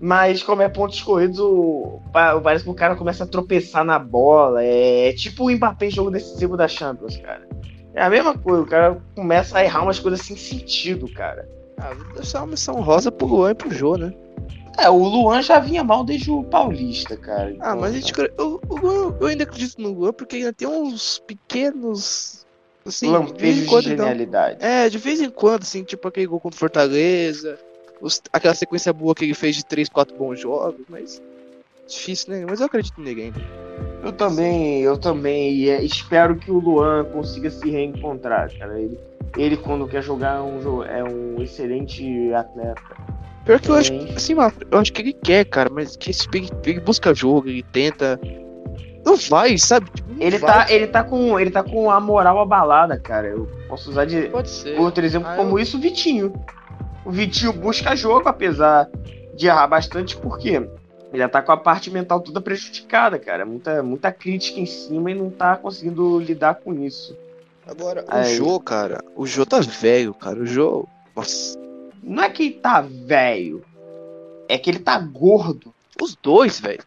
Mas como é pontos corridos, o, pa- parece que o cara começa a tropeçar na bola. É, tipo o Mbappé em jogo decisivo da Champions, cara. É a mesma coisa, o cara começa a errar umas coisas sem sentido, cara. Ah, vou deixar uma missão rosa pro Luan e pro Jô, né? É, o Luan já vinha mal desde o Paulista, cara. Ah, Então, mas a gente, eu, o Luan, eu ainda acredito no Luan porque ainda tem uns pequenos. Assim, de vez Lampejos em de quando. Então, genialidade. é, de vez em quando, assim, tipo aquele gol contra Fortaleza, os- aquela sequência boa que ele fez de 3, 4 bons jogos, mas. Difícil, né? Mas eu acredito nele ainda. Eu também, eu também e, é, espero que o Luan consiga se reencontrar, cara. Ele, ele quando quer jogar é um, é um excelente atleta. Pior que eu acho, assim, eu acho que ele quer, cara, mas que esse, ele, ele busca jogo, ele tenta. Não vai, sabe? Tipo, não Ele vai. tá, ele tá com, ele tá com a moral abalada, cara. Eu posso usar de Pode ser. outro exemplo Ah, como eu- isso, o Vitinho. O Vitinho busca jogo, apesar de errar bastante, porque ele já tá com a parte mental toda prejudicada, cara. Muita, muita crítica em cima e não tá conseguindo lidar com isso. Agora, o Aí. Jô, cara, o Jô tá velho, cara. O Jô. Nossa. Não é que ele tá velho, é que ele tá gordo. Os dois, velho.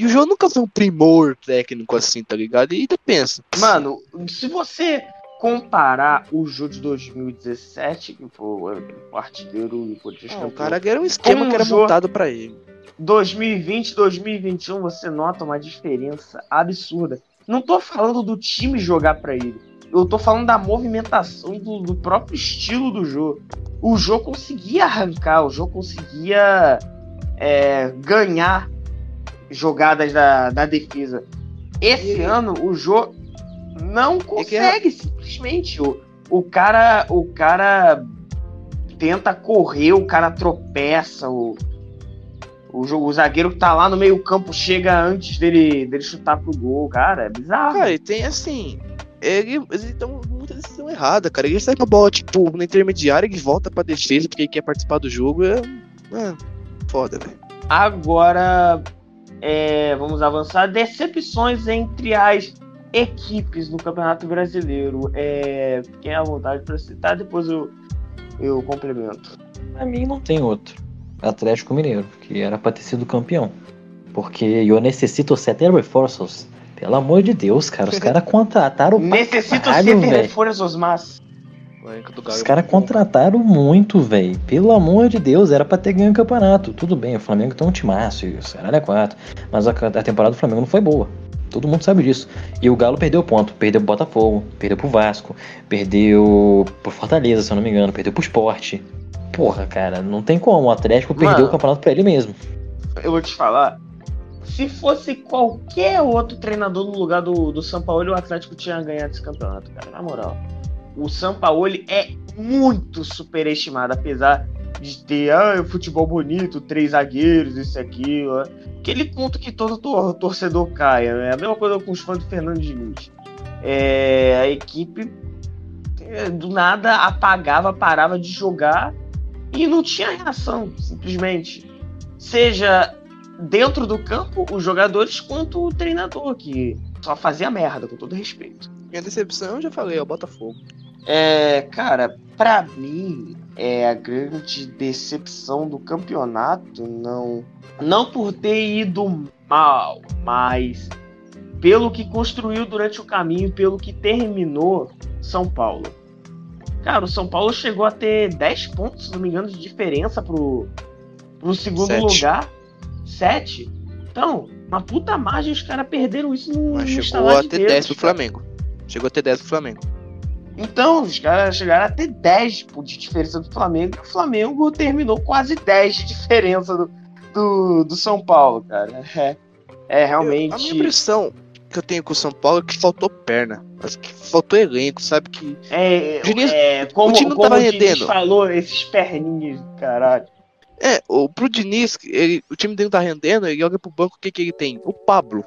E o Jô nunca foi um primor técnico assim, tá ligado? E ainda pensa. Mano, se você comparar o Jô de 2017, que foi o artilheiro e o Não, o cara era um esquema que era montado pra ele. 2020, 2021, você nota uma diferença absurda. Não tô falando do time jogar pra ele. Eu tô falando da movimentação do, do próprio estilo do jogo. O jogo conseguia arrancar, o jogo conseguia é, ganhar jogadas da, da defesa. Esse E- ano o jogo não consegue, simplesmente. O, o cara, o cara tenta correr, o cara tropeça, o, o, o zagueiro que tá lá no meio campo chega antes dele, dele chutar pro gol, cara, é bizarro. Cara, e tem assim. Ele, eles estão muita decisão errada, cara. Ele sai com a bola, tipo, na intermediária e volta pra defesa porque ele quer participar do jogo. É. é foda, velho. Agora, é, vamos avançar. Decepções entre as equipes no Campeonato Brasileiro. É, fiquem à vontade para citar, depois eu, eu complemento. Pra mim não tem outro. Atlético Mineiro, que era pra ter sido campeão. Porque eu necessito sete reforços. Pelo amor de Deus, cara. Os caras contrataram pra Necessito velho. reforços mas O Os é caras contrataram muito, velho. Pelo amor de Deus, era pra ter ganho o campeonato. Tudo bem, o Flamengo tem um timaço, isso, caralho é quatro. Mas a, a temporada do Flamengo não foi boa. Todo mundo sabe disso. E o Galo perdeu ponto. Perdeu pro Botafogo, perdeu pro Vasco, perdeu pro Fortaleza, se eu não me engano, perdeu pro Sport. Porra, cara, não tem como. O Atlético Mano. perdeu o campeonato pra ele mesmo. eu vou te falar. Se fosse qualquer outro treinador no lugar do, do São Paulo, o Atlético tinha ganhado esse campeonato, cara. Na moral. O São Paulo é muito superestimado, apesar de ter ah, o futebol bonito, três zagueiros, isso e aquilo. né? Aquele ponto que todo tor- torcedor caia, né? A mesma coisa com os fãs do Fernando Diniz. É, a equipe é, do nada apagava, parava de jogar e não tinha reação, simplesmente. Seja dentro do campo, os jogadores, quanto o treinador, que só fazia merda, com todo respeito. Minha decepção, eu já falei, é o Botafogo. É, cara, pra mim, é a grande decepção do campeonato, não. Não por ter ido mal, mas pelo que construiu durante o caminho, pelo que terminou São Paulo. Cara, o São Paulo chegou a ter 10 pontos, se não me engano, de diferença pro, pro segundo Sete. lugar. 7. Então, uma puta margem, os caras perderam isso no, Mas chegou a ter dedos, 10 pro. Flamengo. Chegou a ter 10 pro Flamengo. Então, os caras chegaram a ter 10 pô, de diferença do Flamengo e o Flamengo terminou quase 10 de diferença do, do, do São Paulo, cara. É, é Eu- a minha realmente. impressão que eu tenho com o São Paulo é que faltou perna. Acho que faltou elenco, sabe? Que É, Diniz- é, como, o time não como tava o Diniz rendendo. falou, esses perninhos, caralho. É, o, pro Diniz, ele- o time dele não tá rendendo, ele olha pro banco, o que que ele tem? O Pablo.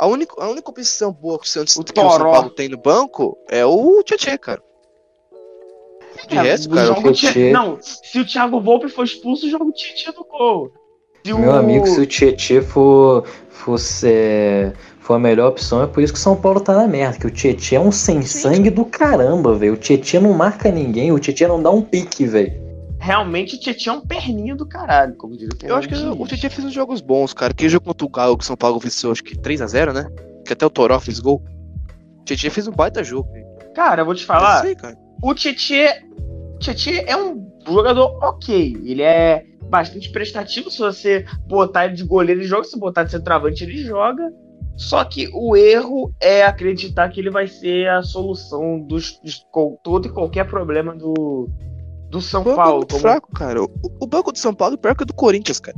A única, a única opção boa que o, Santos, O que o São. Paulo tem no banco é o Tietchan, cara. De É, resto, o cara, jogo o Tietê- Não, se o Thiago Volpe for expulso, o jogo tinha tido gol. Se Meu o- amigo, se o Tietchan for, fosse, é, for a melhor opção, é por isso que o São Paulo tá na merda. Que o Tietchan é um sem sangue do caramba, velho. O Tietchan não marca ninguém, o Tietchan não dá um pique, velho. Realmente o Tietchan é um perninho do caralho, como diria o eu acho que o. Tietchan fez uns jogos bons, cara. Aquele jogo contra o Galo que o São Paulo venceu, acho que 3x0, né? Que até o Toró fez gol. O Tietchan fez um baita jogo. Cara, eu vou te falar. cara. o Tietchan, Tietchan é um jogador ok. Ele é bastante prestativo. Se você botar ele de goleiro, ele joga. Se botar de centroavante, ele joga. Só que o erro é acreditar que ele vai ser a solução dos, de todo e qualquer problema do, do São O banco é Paulo. muito Como- fraco, cara. O, o banco do São Paulo é pior que o do Corinthians, cara.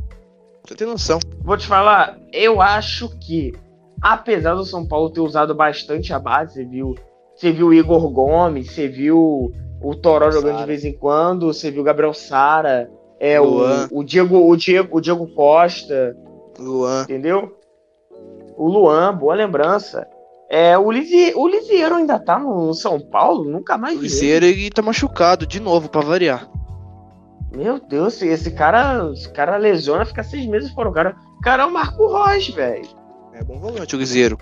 Você tem noção. Vou te falar, eu acho que, apesar do São Paulo ter usado bastante a base, você viu, você viu o Igor Gomes, você viu o Toró jogando de Sara. vez em quando, você viu o Gabriel Sara, é, o, Luan. o, Diego, o, Diego, o Diego Costa, Luan. entendeu? O Luan, boa lembrança. É, o, Lisi, o ainda tá no São Paulo? Nunca mais O. Liseiro, ele tá machucado de novo, pra variar. Meu Deus, esse- cara, esse cara lesiona, fica seis meses fora. O cara, o cara é o Marco Rocha, velho. É bom volante o Liseiro.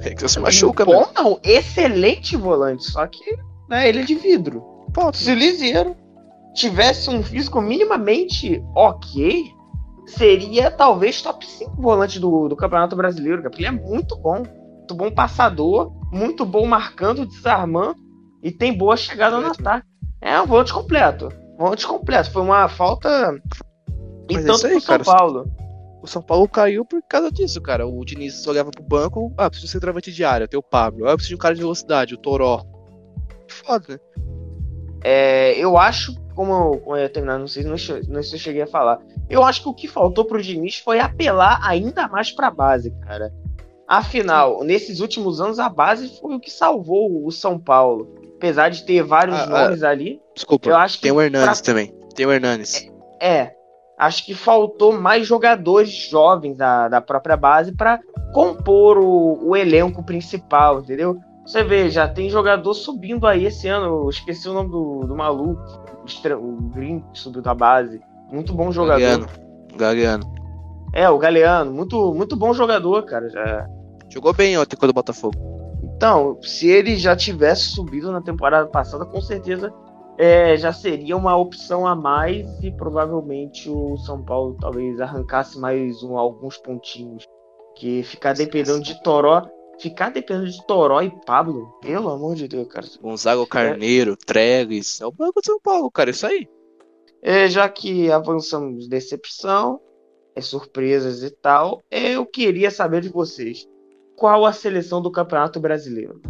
É que você se machuca, Bom, mano. não, excelente volante, só que né, ele é de vidro. Ponto. Se o Liseiro tivesse um físico minimamente ok, seria talvez top 5 volante do, do Campeonato Brasileiro, porque ele é muito bom. Muito bom passador, muito bom marcando, desarmando e tem boa chegada no ataque. É um volante completo. Volante completo. Foi uma falta. E Mas é tanto isso aí, pro São cara. Paulo. O São Paulo caiu por causa disso, cara. O Diniz olhava pro banco, ah, preciso de centroavante de área, tem o Pablo. Ah, eu preciso de um cara de velocidade, o Toró. Foda, né? É, eu acho, como eu, ia terminar, não sei, não, não sei se eu cheguei a falar. Eu acho que o que faltou pro Diniz foi apelar ainda mais pra base, cara. Afinal, nesses últimos anos, a base foi o que salvou o São Paulo. Apesar de ter vários Ah, ah. nomes ali, Desculpa, eu acho que tem o Hernanes pra- também. Tem o Hernanes. É, acho que faltou mais jogadores jovens da, da própria base para compor o, o elenco principal, entendeu? Você vê, já tem jogador subindo aí esse ano, eu esqueci o nome do, do maluco, o, gringo que subiu da base. Muito bom jogador. Galeano. Galeano. É, o Galeano, muito, muito bom jogador, cara. já. Jogou bem ontem contra o Botafogo. Então, se ele já tivesse subido na temporada passada, com certeza é, já seria uma opção a mais e provavelmente o São Paulo talvez arrancasse mais um- alguns pontinhos. Que ficar dependendo de Toró, ficar dependendo de Toró e Pablo, pelo amor de Deus, cara. Gonzago Carneiro, Tregues. É o banco do São Paulo, cara. Isso aí. É, já que avançamos decepção, é, surpresas e tal, eu queria saber de vocês. Qual a seleção do Campeonato Brasileiro?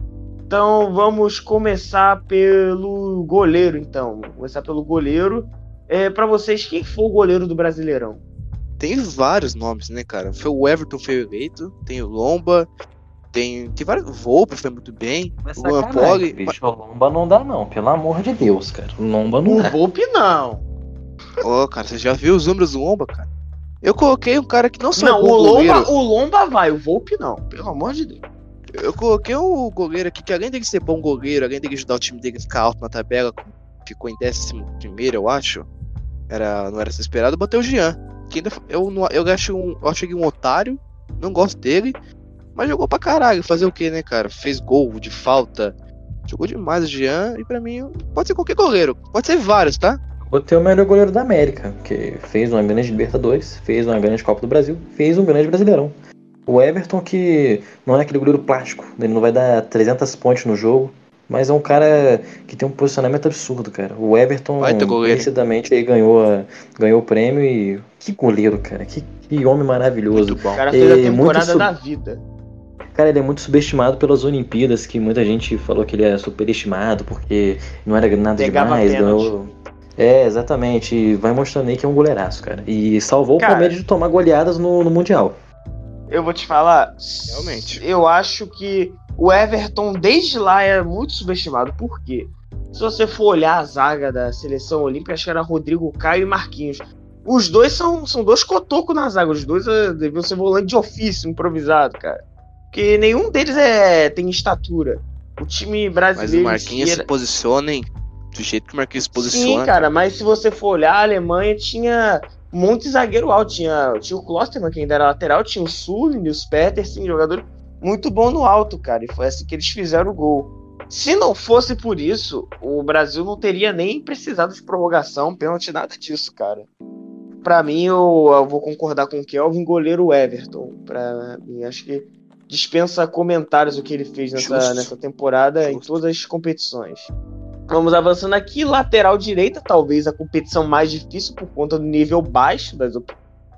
Então vamos começar pelo goleiro, então. Vamos começar pelo goleiro. É, para vocês, quem foi o goleiro do Brasileirão? Tem vários nomes, né, cara? Foi o Everton foi eleito, tem o Lomba, tem, tem vários. O Volpe foi muito bem. Mas O Luan Poli. bicho, o Lomba não dá não, pelo amor de Deus, cara. O Lomba não O dá. Volpe não. Ô, cara, você já viu os números do Lomba, cara? Eu coloquei um cara que não só Não, o goleiro. Lomba, o Lomba vai, o Volpe não. Pelo amor de Deus. Eu coloquei um goleiro aqui que além de ser bom goleiro, além de ajudar o time dele a ficar alto na tabela, ficou em 11 primeiro, eu acho. Era, não era ser esperado, botei o Jean. Que ainda, eu, não- eu acho um, eu acho ele um otário, não gosto dele, mas jogou pra caralho. Fazer o que, né, cara? Fez gol de falta. Jogou demais o Jean e pra mim pode ser qualquer goleiro, pode ser vários, tá? Botei o melhor goleiro da América, que fez uma grande Libertadores, fez uma grande Copa do Brasil, fez um grande Brasileirão. O Everton, que não é aquele goleiro plástico, ele não vai dar 300 pontos no jogo, mas é um cara que tem um posicionamento absurdo, cara. O Everton, merecidamente, aí ganhou, ganhou o prêmio e que goleiro, cara, que, que homem maravilhoso. Muito bom. O cara fez a É, temporada sub- da vida. Cara, ele é muito subestimado pelas Olimpíadas, que muita gente falou que ele é superestimado porque não era nada Pegava demais, pênalti. ganhou. É, exatamente. E vai mostrando aí que é um goleiraço, cara. E salvou Cara. o Palmeiras de tomar goleadas no, no Mundial. Eu vou te falar. Realmente. Eu acho que o Everton, desde lá, é muito subestimado. Por quê? Se você for olhar a zaga da seleção olímpica, acho que era Rodrigo Caio e Marquinhos. Os dois são, são dois cotocos na zaga. Os dois eh, deviam ser volante de ofício, improvisado, cara. Porque nenhum deles é, tem estatura. O time Mas o brasileiro. em Marquinhos si se era- posiciona, hein? Do jeito que o Marquinhos se Sim, posiciona. cara, mas se você for olhar, a Alemanha tinha um monte de zagueiro alto. Tinha, tinha o Klosterman, que ainda era lateral, tinha o Sully, os Peterson, jogador muito bom no alto, cara. E foi assim que eles fizeram o gol. Se não fosse por isso, o Brasil não teria nem precisado de prorrogação, pênalti, nada disso, cara. Pra mim, eu, eu vou concordar com o Kelvin, goleiro Everton. Pra mim, acho que dispensa comentários o que ele fez nessa, Justo. nessa temporada em Justo. todas as competições. Vamos avançando aqui, lateral direita, talvez a competição mais difícil por conta do nível baixo das, op-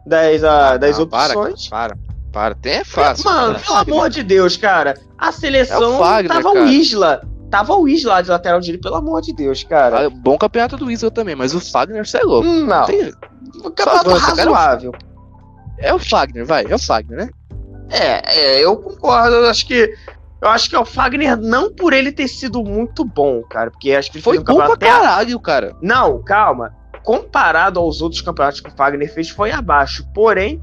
das, ah, das Não, para, opções. Para, para. Tem é fácil. Mano, cara. pelo amor de Deus, cara. A seleção É o Fagner, tava o cara. Isla. Tava o Isla de lateral direito, pelo amor de Deus, cara. Ah, Bom campeonato do Isla também, mas o Fagner, você é louco. Hum, não. Tem- Um campeonato cara. razoável. É o Fagner, vai. É o Fagner, né? É, é, eu concordo. Eu acho que. Eu acho que é o Fagner não por ele ter sido muito bom, cara. Porque acho que ele Foi um bom pra até- caralho, cara. Não, calma. Comparado aos outros campeonatos que o Fagner fez, foi abaixo. Porém,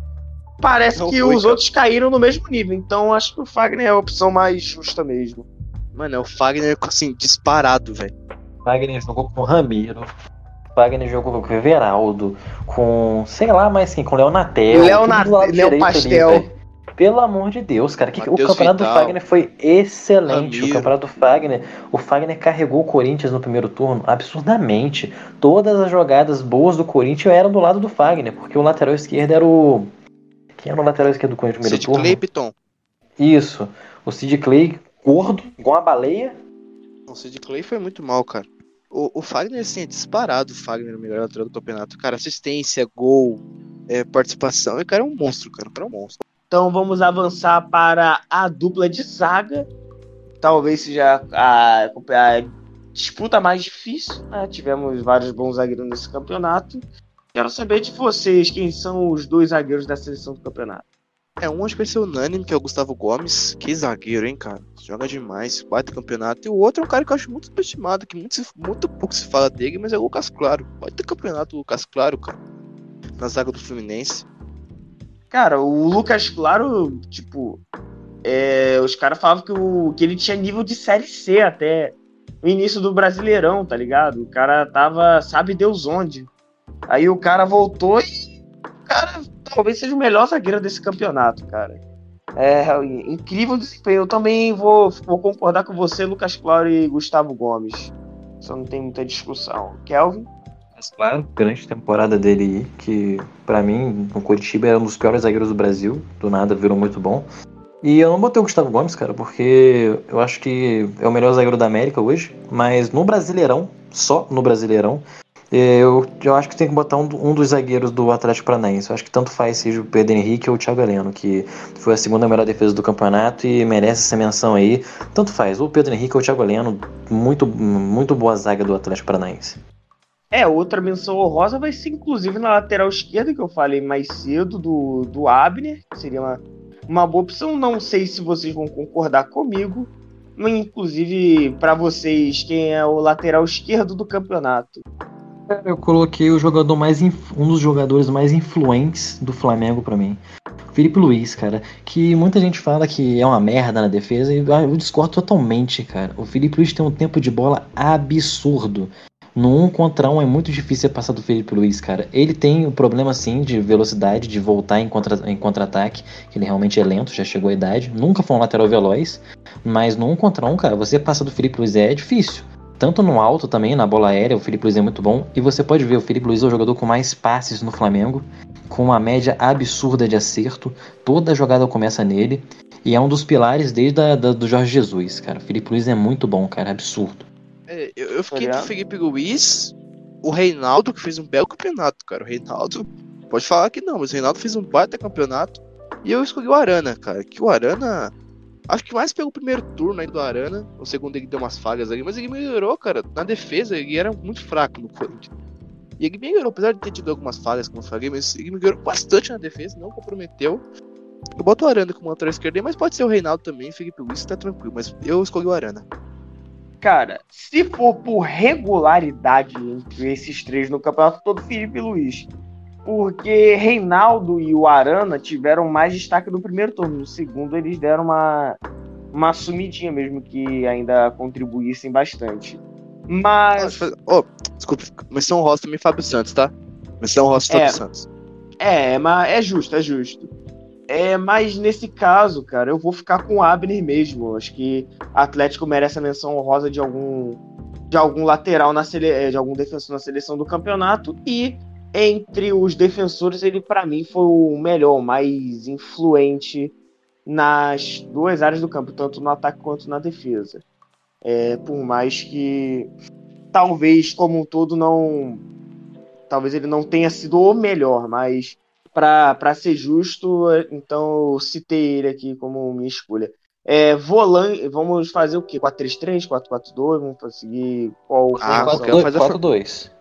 parece Não que foi, os cara. outros caíram no mesmo nível. Então, acho que o Fagner é a opção mais justa mesmo. Mano, é o Fagner, assim, disparado, velho. Wagner jogou com o Ramiro. Wagner jogou com o Everaldo. Com, sei lá mais quem, com o Léo Natel. Léo ali, Pastel. velho. Pelo amor de Deus, cara. Que, o campeonato do Vital. Fagner foi excelente. Ramiro. O campeonato do Fagner. O Fagner carregou o Corinthians no primeiro turno absurdamente. Todas as jogadas boas do Corinthians eram do lado do Fagner, porque o lateral esquerdo era o. Quem era o lateral esquerdo do Corinthians no primeiro Sid turno? Clayton. Isso. O Sid Clay, gordo, igual uma baleia. O Sid Clay foi muito mal, cara. O, o Fagner, assim, é disparado o Fagner, o melhor lateral do campeonato. Cara, assistência, gol, é, participação. O cara é um monstro, cara. O cara é um monstro. Então vamos avançar para a dupla de zaga. Talvez seja a, a disputa mais difícil. né? Tivemos vários bons zagueiros nesse campeonato. Quero saber de vocês quem são os dois zagueiros da seleção do campeonato. É um acho que vai ser unânime, que é o Gustavo Gomes. Que zagueiro, hein, cara? Joga demais, bate campeonato. E o outro é um cara que eu acho muito subestimado, que muito, muito pouco se fala dele, mas é o Lucas Claro. Pode ter campeonato o Lucas Claro, cara. Na zaga do Fluminense. Cara, o Lucas Claro, tipo, é, os caras falavam que, o, que ele tinha nível de Série C até o início do Brasileirão, tá ligado? O cara tava, sabe Deus onde. Aí o cara voltou e cara talvez seja o melhor zagueiro desse campeonato, cara. É incrível desempenho. Eu também vou, vou concordar com você, Lucas Claro e Gustavo Gomes. Só não tem muita discussão. Kelvin? Mas claro, grande temporada dele aí, que pra mim, no Curitiba, era um dos piores zagueiros do Brasil. Do nada virou muito bom. E eu não botei o Gustavo Gomes, cara, porque eu acho que é o melhor zagueiro da América hoje. Mas no Brasileirão, só no Brasileirão, eu, eu acho que tem que botar um, um dos zagueiros do Atlético Paranaense. Eu acho que tanto faz seja o Pedro Henrique ou o Thiago Heleno, que foi a segunda melhor defesa do campeonato e merece essa menção aí. Tanto faz, ou o Pedro Henrique ou o Thiago Heleno, muito, muito boa zaga do Atlético Paranaense. É, outra menção honrosa vai ser inclusive na lateral esquerda, que eu falei mais cedo, do, do Abner, seria uma, uma boa opção. Não sei se vocês vão concordar comigo, inclusive para vocês, quem é o lateral esquerdo do campeonato? Eu coloquei o jogador mais um dos jogadores mais influentes do Flamengo pra mim. Felipe Luiz, cara, que muita gente fala que é uma merda na defesa e eu discordo totalmente, cara. O Felipe Luiz tem um tempo de bola absurdo. No um contra um é muito difícil passar do Felipe Luiz, cara. Ele tem o problema sim de velocidade, de voltar em contra- em contra-ataque, que ele realmente é lento, já chegou a idade. Nunca foi um lateral veloz, mas no um contra um, cara, você passar do Felipe Luiz é difícil. Tanto no alto também, na bola aérea, o Felipe Luiz é muito bom. E você pode ver, o Felipe Luiz é o jogador com mais passes no Flamengo, com uma média absurda de acerto. Toda jogada começa nele. E é um dos pilares desde a, da- do Jorge Jesus, cara. O Felipe Luiz é muito bom, cara, absurdo. É, eu, eu fiquei Olhar. entre o Felipe Luiz, o Reinaldo, que fez um belo campeonato, cara. O Reinaldo, pode falar que não, mas o Reinaldo fez um baita campeonato. E eu escolhi o Arana, cara. Que o Arana, acho que mais pelo primeiro turno aí do Arana. O segundo ele deu umas falhas ali, mas ele melhorou, cara. Na defesa, ele era muito fraco no Corinthians. E ele melhorou, apesar de ter tido algumas falhas, como eu falei, mas ele melhorou bastante na defesa, não comprometeu. Eu boto o Arana como lateral esquerdo, aí, mas pode ser o Reinaldo também, Felipe Luiz, tá tranquilo. Mas eu escolhi o Arana. Cara, se for por regularidade entre esses três no campeonato todo, Felipe Luiz. Porque Reinaldo e o Arana tiveram mais destaque no primeiro turno. No segundo, eles deram uma, uma sumidinha mesmo, que ainda contribuíssem bastante. Mas. Oh, desculpa, menção rosa também Fábio Santos, tá? Menção rosa Fábio É. Santos. É, mas é justo, é justo. É, mas nesse caso, cara, eu vou ficar com o Abner mesmo. Acho que Atlético merece a menção honrosa de algum de algum lateral na sele... eh, de algum defensor na seleção do campeonato e entre os defensores ele pra mim foi o melhor, mais influente nas duas áreas do campo, tanto no ataque quanto na defesa. É, por mais que talvez como um todo não talvez ele não tenha sido o melhor, mas para ser justo, então eu citei ele aqui como minha escolha. É, volante, vamos fazer o quê? 4-3-3, 4-4-2, vamos conseguir qual Ah, formação? qualquer- faz a for- 4-2.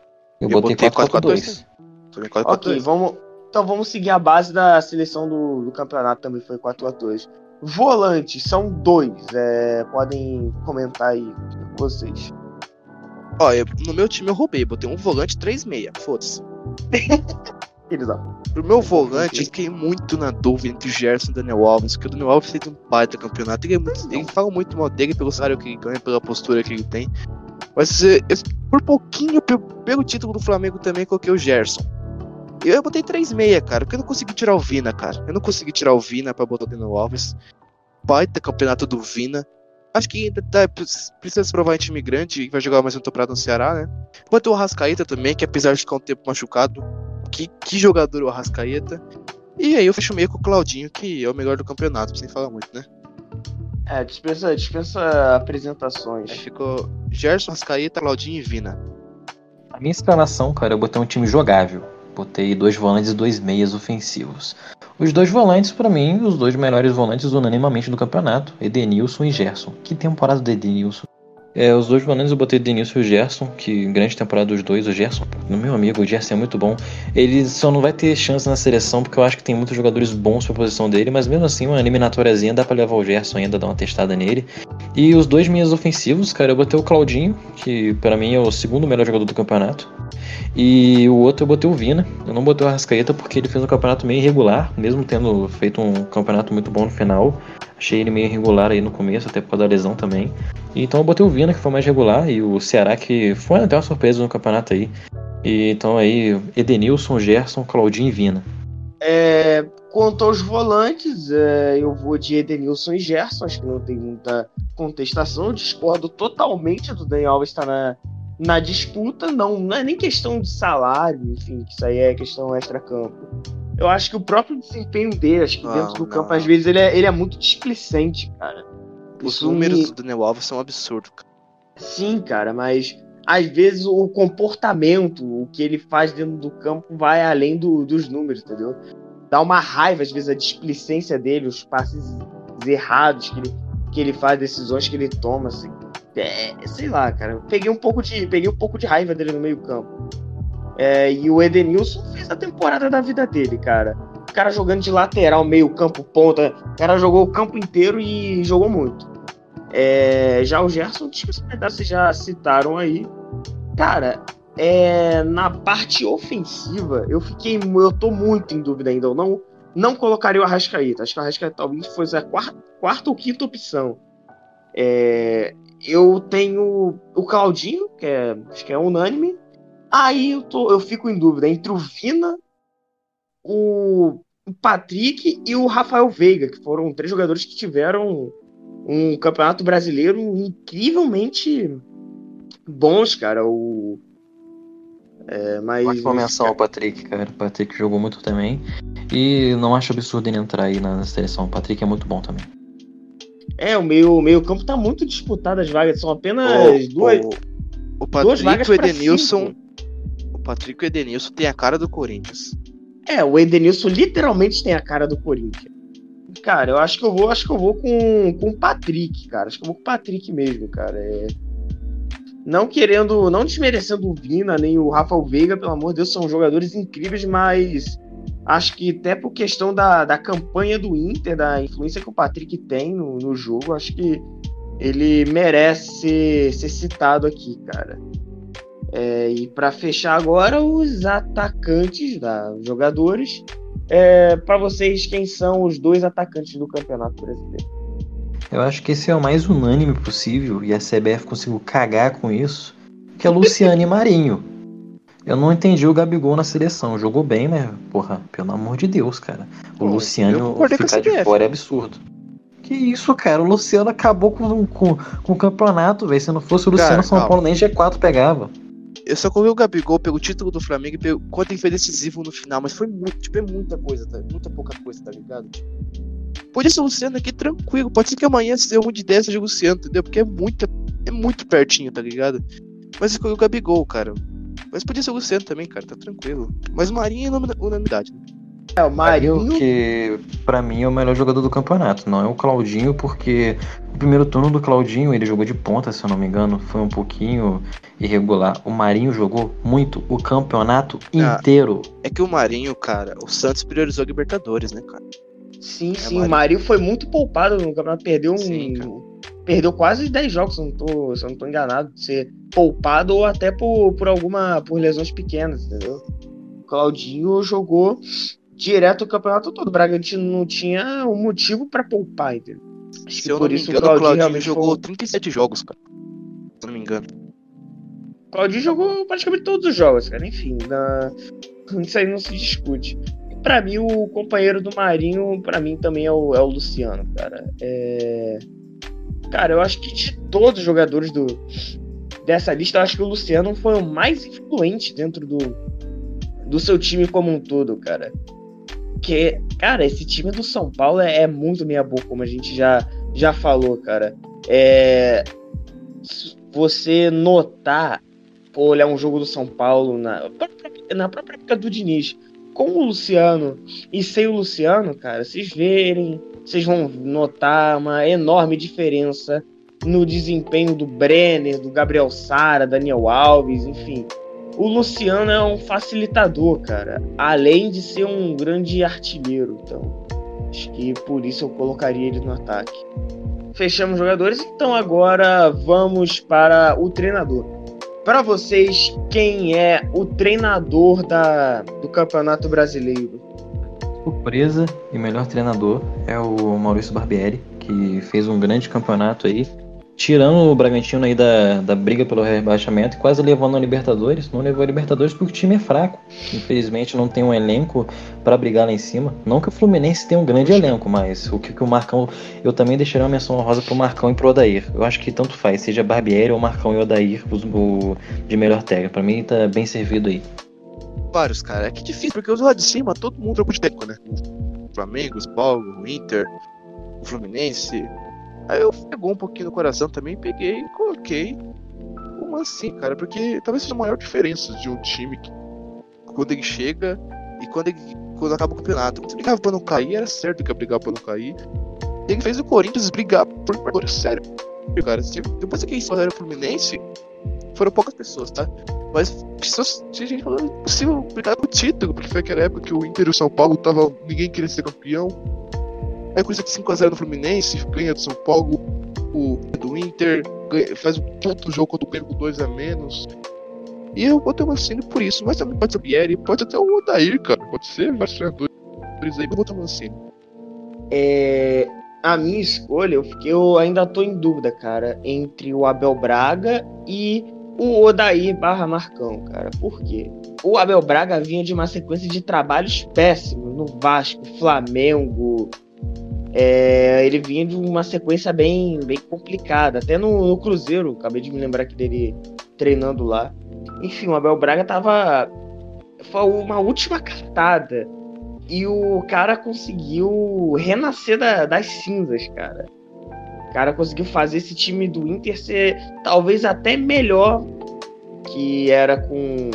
Eu, Eu botei botei 4-4-2. Também 4 Ok, vamos. Então vamos seguir a base da seleção do, do campeonato também foi 4x2. Volantes são dois. é, podem comentar aí vocês. Ó, eu- no meu time eu roubei, botei um volante 3-6, foda-se. Eles. Pro meu volante, eu fiquei muito na dúvida entre o Gerson e o Daniel Alves, porque o Daniel Alves fez um baita campeonato. Ele, é muito, ele fala muito mal dele pelo salário que ele ganha, pela postura que ele tem. Mas eu- por pouquinho, pe- pelo título do Flamengo também, coloquei o Gerson. Eu botei 3,6, cara, porque eu não consegui tirar o Vina, cara. Eu não consegui tirar o Vina pra botar o Daniel Alves. Baita campeonato do Vina. Acho que ainda tá, precisa se provar em time grande e vai jogar mais um temporada no Ceará, né? Botei o Arrascaeta também, que apesar de ficar um tempo machucado, que, que jogador o Arrascaeta. E aí eu fecho meio com o Claudinho, que é o melhor do campeonato, sem falar muito, né? É, dispensa, dispensa apresentações. Aí ficou Gerson, Arrascaeta, Claudinho e Vina. A minha escalação, cara, eu botei um time jogável. Botei dois volantes e dois meias ofensivos. Os dois volantes, para mim, os dois melhores volantes unanimamente do campeonato, Edenilson e Gerson. Que temporada do Edenilson. É, os dois volantes eu botei Denilson e o Gerson, que grande temporada dos dois. O Gerson, meu amigo, o Gerson é muito bom. Ele só não vai ter chance na seleção, porque eu acho que tem muitos jogadores bons pra posição dele, mas mesmo assim, uma eliminatóriazinha dá pra levar o Gerson ainda, dar uma testada nele. E os dois minhas ofensivos, cara, eu botei o Claudinho, que para mim é o segundo melhor jogador do campeonato. E o outro eu botei o Vina. Eu não botei o Arrascaeta porque ele fez um campeonato meio irregular, mesmo tendo feito um campeonato muito bom no final. Achei ele meio irregular aí no começo, até por causa da lesão também. Então eu botei o Vina, que foi mais regular, e o Ceará, que foi até uma surpresa no campeonato aí. E, então aí, Edenilson, Gerson, Claudinho e Vina. É, quanto aos volantes, é, eu vou de Edenilson e Gerson, acho que não tem muita contestação. Eu discordo totalmente do Daniel Alves estar na, na disputa, não, não é nem questão de salário, enfim, que isso aí é questão extra-campo eu acho que o próprio desempenho dele, acho que não, dentro do não. campo, às vezes, ele é, ele é muito displicente, cara. Os Isso números me... do Daniel Alves são absurdos, cara. Sim, cara, mas às vezes o comportamento, o que ele faz dentro do campo vai além do, dos números, entendeu? Dá uma raiva, às vezes, a displicência dele, os passes errados que ele, que ele faz, decisões que ele toma, assim. É, sei lá, cara. Peguei um pouco de, peguei um pouco de raiva dele no meio campo. É, e o Edenilson fez a temporada da vida dele, cara. O cara jogando de lateral, meio campo, ponta. O cara jogou o campo inteiro e jogou muito. É, já o Gerson, vocês já citaram aí. Cara, é, na parte ofensiva, eu fiquei. Eu tô muito em dúvida ainda. Eu não, não colocaria o Arrascaeta. Acho que o Arrascaeta talvez fosse a quarta, quarta ou quinta opção. É, eu tenho o Claudinho, que é, acho que é unânime. Aí eu, tô, eu fico em dúvida entre o Vina, o, Patrick e o Rafael Veiga, que foram três jogadores que tiveram um campeonato brasileiro incrivelmente bons, cara. O, é, mas... Ótima menção ao Patrick, cara. O Patrick jogou muito também. E não acho absurdo ele entrar aí na seleção. O Patrick é muito bom também. É, o meio, meio campo tá muito disputado as vagas. São apenas o, duas. O, o Patrick duas vagas e o Edenilson Patrick e o Edenilson tem a cara do Corinthians. É, o Edenilson literalmente tem a cara do Corinthians. Cara, eu acho que eu vou, acho que eu vou com, com o Patrick, cara. Acho que eu vou com o Patrick mesmo, cara. É... Não querendo, não desmerecendo o Vina nem o Rafael Veiga, pelo amor de Deus, são jogadores incríveis, mas acho que até por questão da, da campanha do Inter, da influência que o Patrick tem no, no jogo, acho que ele merece ser, ser citado aqui, cara. É, e para fechar agora, os atacantes, da, jogadores. É, para vocês, quem são os dois atacantes do Campeonato Brasileiro? Eu acho que esse é o mais unânime possível e a CBF conseguiu cagar com isso, que é Luciano e Marinho. Eu não entendi o Gabigol na seleção. Jogou bem, mas, porra, pelo amor de Deus, cara. O Pô, Luciano ficar de fora é absurdo. Que isso, cara? O Luciano acabou com, com, com o campeonato, velho. Se não fosse o Luciano, cara, São calma. Paulo nem G4 pegava. Eu só coloquei o Gabigol pelo título do Flamengo e pelo quanto ele foi decisivo no final, mas foi muito, tipo, é muita coisa, tá? Muita pouca coisa, tá ligado? Podia ser o Luciano aqui tranquilo, pode ser que amanhã seja um de 10 seja o Luciano, entendeu? Porque é muito, é muito pertinho, tá ligado? Mas escolhi o Gabigol, cara. Mas podia ser o Luciano também, cara, tá tranquilo. Mas o Marinho é unanimidade, né? É, o Marinho, que para mim é o melhor jogador do campeonato, não é o Claudinho, porque o primeiro turno do Claudinho ele jogou de ponta, se eu não me engano, foi um pouquinho irregular. O Marinho jogou muito o campeonato ah, inteiro. É que o Marinho, cara, o Santos priorizou a Libertadores, né, cara? Sim, é, sim, Marinho. o Marinho foi muito poupado no campeonato, perdeu um. Sim, perdeu quase 10 jogos, se eu não tô, se eu não tô enganado, de ser poupado ou até por, por alguma por lesões pequenas, entendeu? O Claudinho jogou direto o campeonato todo. O Bragantino não tinha um motivo para poupar, entendeu? Acho Se eu por não isso me engano, o Claudinho, Claudinho jogou foi... 37 jogos, cara. Se eu não me engano. O Claudinho jogou praticamente todos os jogos, cara. Enfim, na... Isso aí não se discute. Pra mim, o companheiro do Marinho, pra mim também é o, é o Luciano, cara. É... Cara, eu acho que de todos os jogadores do, dessa lista, eu acho que o Luciano foi o mais influente dentro do, do seu time como um todo, cara. Que, cara, esse time do São Paulo é, é muito meia boca, como a gente já, já falou, cara. É, você notar, olhar um jogo do São Paulo na, na própria época do Diniz, com o Luciano e sem o Luciano, cara, vocês verem, vocês vão notar uma enorme diferença no desempenho do Brenner, do Gabriel Sara, Daniel Alves, enfim. O Luciano é um facilitador, cara, além de ser um grande artilheiro, então acho que por isso eu colocaria ele no ataque. Fechamos jogadores, então agora vamos para o treinador. Para vocês, quem é o treinador da, do Campeonato Brasileiro? Surpresa e melhor treinador é o Maurício Barbieri, que fez um grande campeonato aí, tirando o Bragantino aí da, da briga pelo rebaixamento quase levando a Libertadores. Não levou a Libertadores porque o time é fraco. Infelizmente não tem um elenco para brigar lá em cima. Não que o Fluminense tenha um grande elenco, mas o que, que o Marcão. Eu também deixaria uma menção honrosa pro Marcão e pro Odair. Eu acho que tanto faz, seja Barbieri ou Marcão e Odair o, de melhor técnico. Pra mim tá bem servido aí. Vários, cara. É que difícil, porque os lá de cima todo mundo trocou de técnico, né? O Flamengo, o Paulo, o Inter, o Fluminense. Aí eu pegou um pouquinho no coração também, peguei e coloquei o Mancini, cara, porque talvez seja a maior diferença de um time que quando ele chega e quando ele quando acaba o campeonato. Quando brigava pra não cair, era certo que ia brigar pra não cair. Ele fez o Corinthians brigar por agora, sério. Cara, depois que eles fizeram o Fluminense, foram poucas pessoas, tá? Mas tinha gente falando impossível brigar o título, porque foi aquela época que o Inter e o São Paulo tava. ninguém queria ser campeão. Aí coisa de 5x0 no Fluminense, ganha do São Paulo, o do Inter, ganha, faz um puto jogo contra o Grêmio com 2 a menos. E eu botei o Mancini por isso, mas também pode ser o Bieri, pode até o Odair, cara, pode ser vários treinadores aí, eu botar o Mancini. É, a minha escolha, eu, fiquei, eu ainda tô em dúvida, cara, entre o Abel Braga e o Odair barra Marcão, cara. Por quê? O Abel Braga vinha de uma sequência de trabalhos péssimos no Vasco, Flamengo, é, ele vinha de uma sequência bem, bem complicada. Até no, no, Cruzeiro, acabei de me lembrar que dele treinando lá. Enfim, o Abel Braga tava. Foi uma última cartada. E o cara conseguiu renascer da, das cinzas, cara. O cara conseguiu fazer esse time do Inter ser talvez até melhor que era com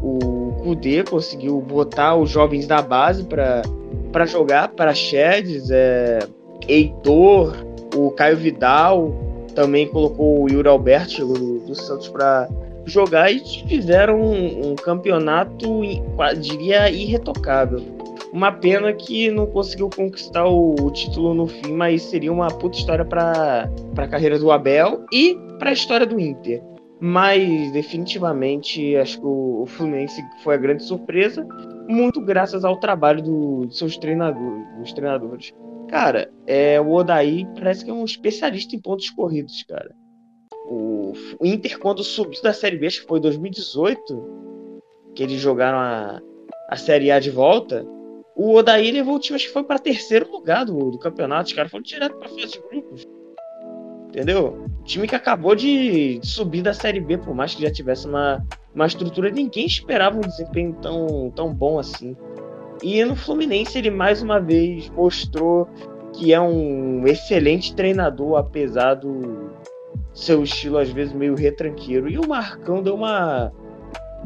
o Kudê, conseguiu botar os jovens da base para jogar para Chedes, é, Heitor, o Caio Vidal, também colocou o Yuri Alberto do, do Santos para jogar e fizeram um, um campeonato, diria, irretocável. Uma pena que não conseguiu conquistar o, o título no fim, mas seria uma puta história para a carreira do Abel e para a história do Inter. Mas definitivamente acho que o, o Fluminense foi a grande surpresa muito graças ao trabalho do, dos seus treinadores, dos treinadores. Cara, é, o Odaí parece que é um especialista em pontos corridos, cara. O, o Inter, quando subiu da Série B, acho que foi 2018, que eles jogaram a, a Série A de volta, o Odaí levou o time, acho que foi para terceiro lugar do, do campeonato. Os caras foram direto para fase de grupos. Entendeu? O time que acabou de subir da Série B, por mais que já tivesse uma, uma estrutura, ninguém esperava um desempenho tão, tão bom assim. E no Fluminense ele mais uma vez mostrou que é um excelente treinador, apesar do seu estilo às vezes meio retranqueiro. E o Marcão deu uma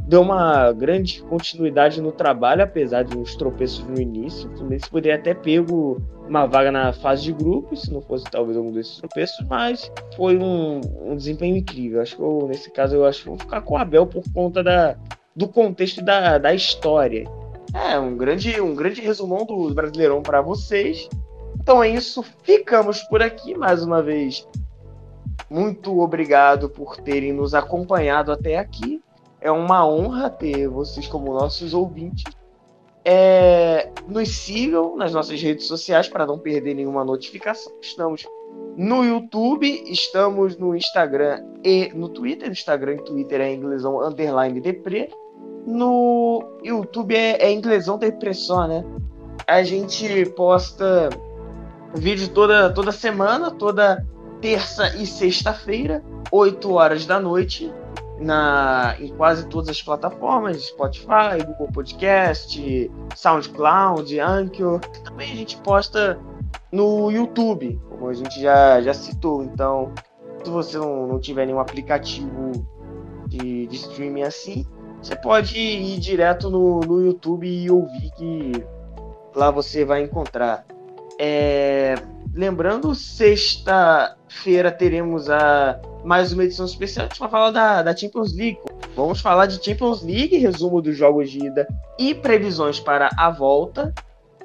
deu uma grande continuidade no trabalho, apesar de uns tropeços no início. O Fluminense poderia até pego uma vaga na fase de grupos, se não fosse talvez algum desses tropeços, mas foi um, um desempenho incrível. Acho que eu, nesse caso eu acho que vou ficar com o Abel por conta da, do contexto da, da história. É, um grande, um grande resumão do Brasileirão para vocês. Então é isso, ficamos por aqui mais uma vez. Muito obrigado por terem nos acompanhado até aqui. É uma honra ter vocês como nossos ouvintes. É, nos sigam nas nossas redes sociais para não perder nenhuma notificação. Estamos no YouTube, estamos no Instagram e no Twitter. No Instagram e Twitter é inglesão underline depre. No YouTube é, é inglesão da impressão, né? A gente posta vídeo toda, toda semana, toda terça e sexta-feira, 8 horas da noite, na, em quase todas as plataformas, Spotify, Google Podcast, SoundCloud, Anchor. Também a gente posta no YouTube, como a gente já, já citou. Então, se você não, não tiver nenhum aplicativo de, de streaming assim, você pode ir direto no, no YouTube e ouvir que lá você vai encontrar. É, lembrando, sexta-feira teremos a mais uma edição especial. A gente vai falar da, da Champions League. Vamos falar de Champions League, resumo dos jogos de ida e previsões para a volta.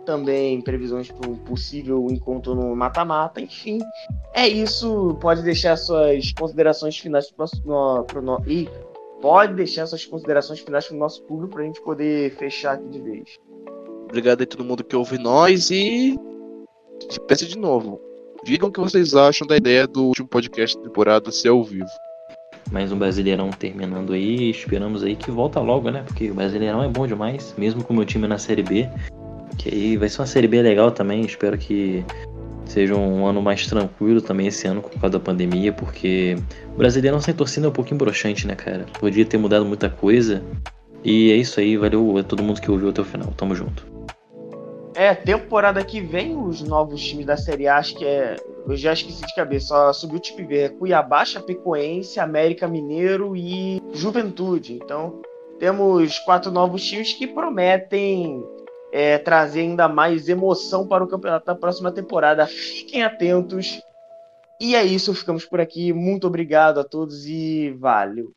Também previsões para um possível encontro no mata-mata. Enfim, é isso. Pode deixar suas considerações finais para o nosso. E pode deixar suas considerações finais para o nosso público para a gente poder fechar aqui de vez. Obrigado a todo mundo que ouve nós e peço de novo. Digam o que vocês acham da ideia do último podcast da temporada ser ao vivo. Mais um Brasileirão terminando aí. Esperamos aí que volta logo, né? Porque o Brasileirão é bom demais, mesmo com o meu time na Série B. Que aí vai ser uma Série B legal também. Espero que seja um ano mais tranquilo também esse ano por causa da pandemia, porque o Brasileirão sem torcida é um pouquinho broxante, né, cara? Podia ter mudado muita coisa. E é isso aí, valeu a todo mundo que ouviu até o final. Tamo junto. É, temporada que vem, os novos times da Série A, acho que é. Eu já esqueci de cabeça, só subiu o time B. É Cuiabá, Chapecoense, América Mineiro e Juventude. Então, temos quatro novos times que prometem é, trazer ainda mais emoção para o campeonato da próxima temporada. Fiquem atentos. E é isso, ficamos por aqui. Muito obrigado a todos e valeu.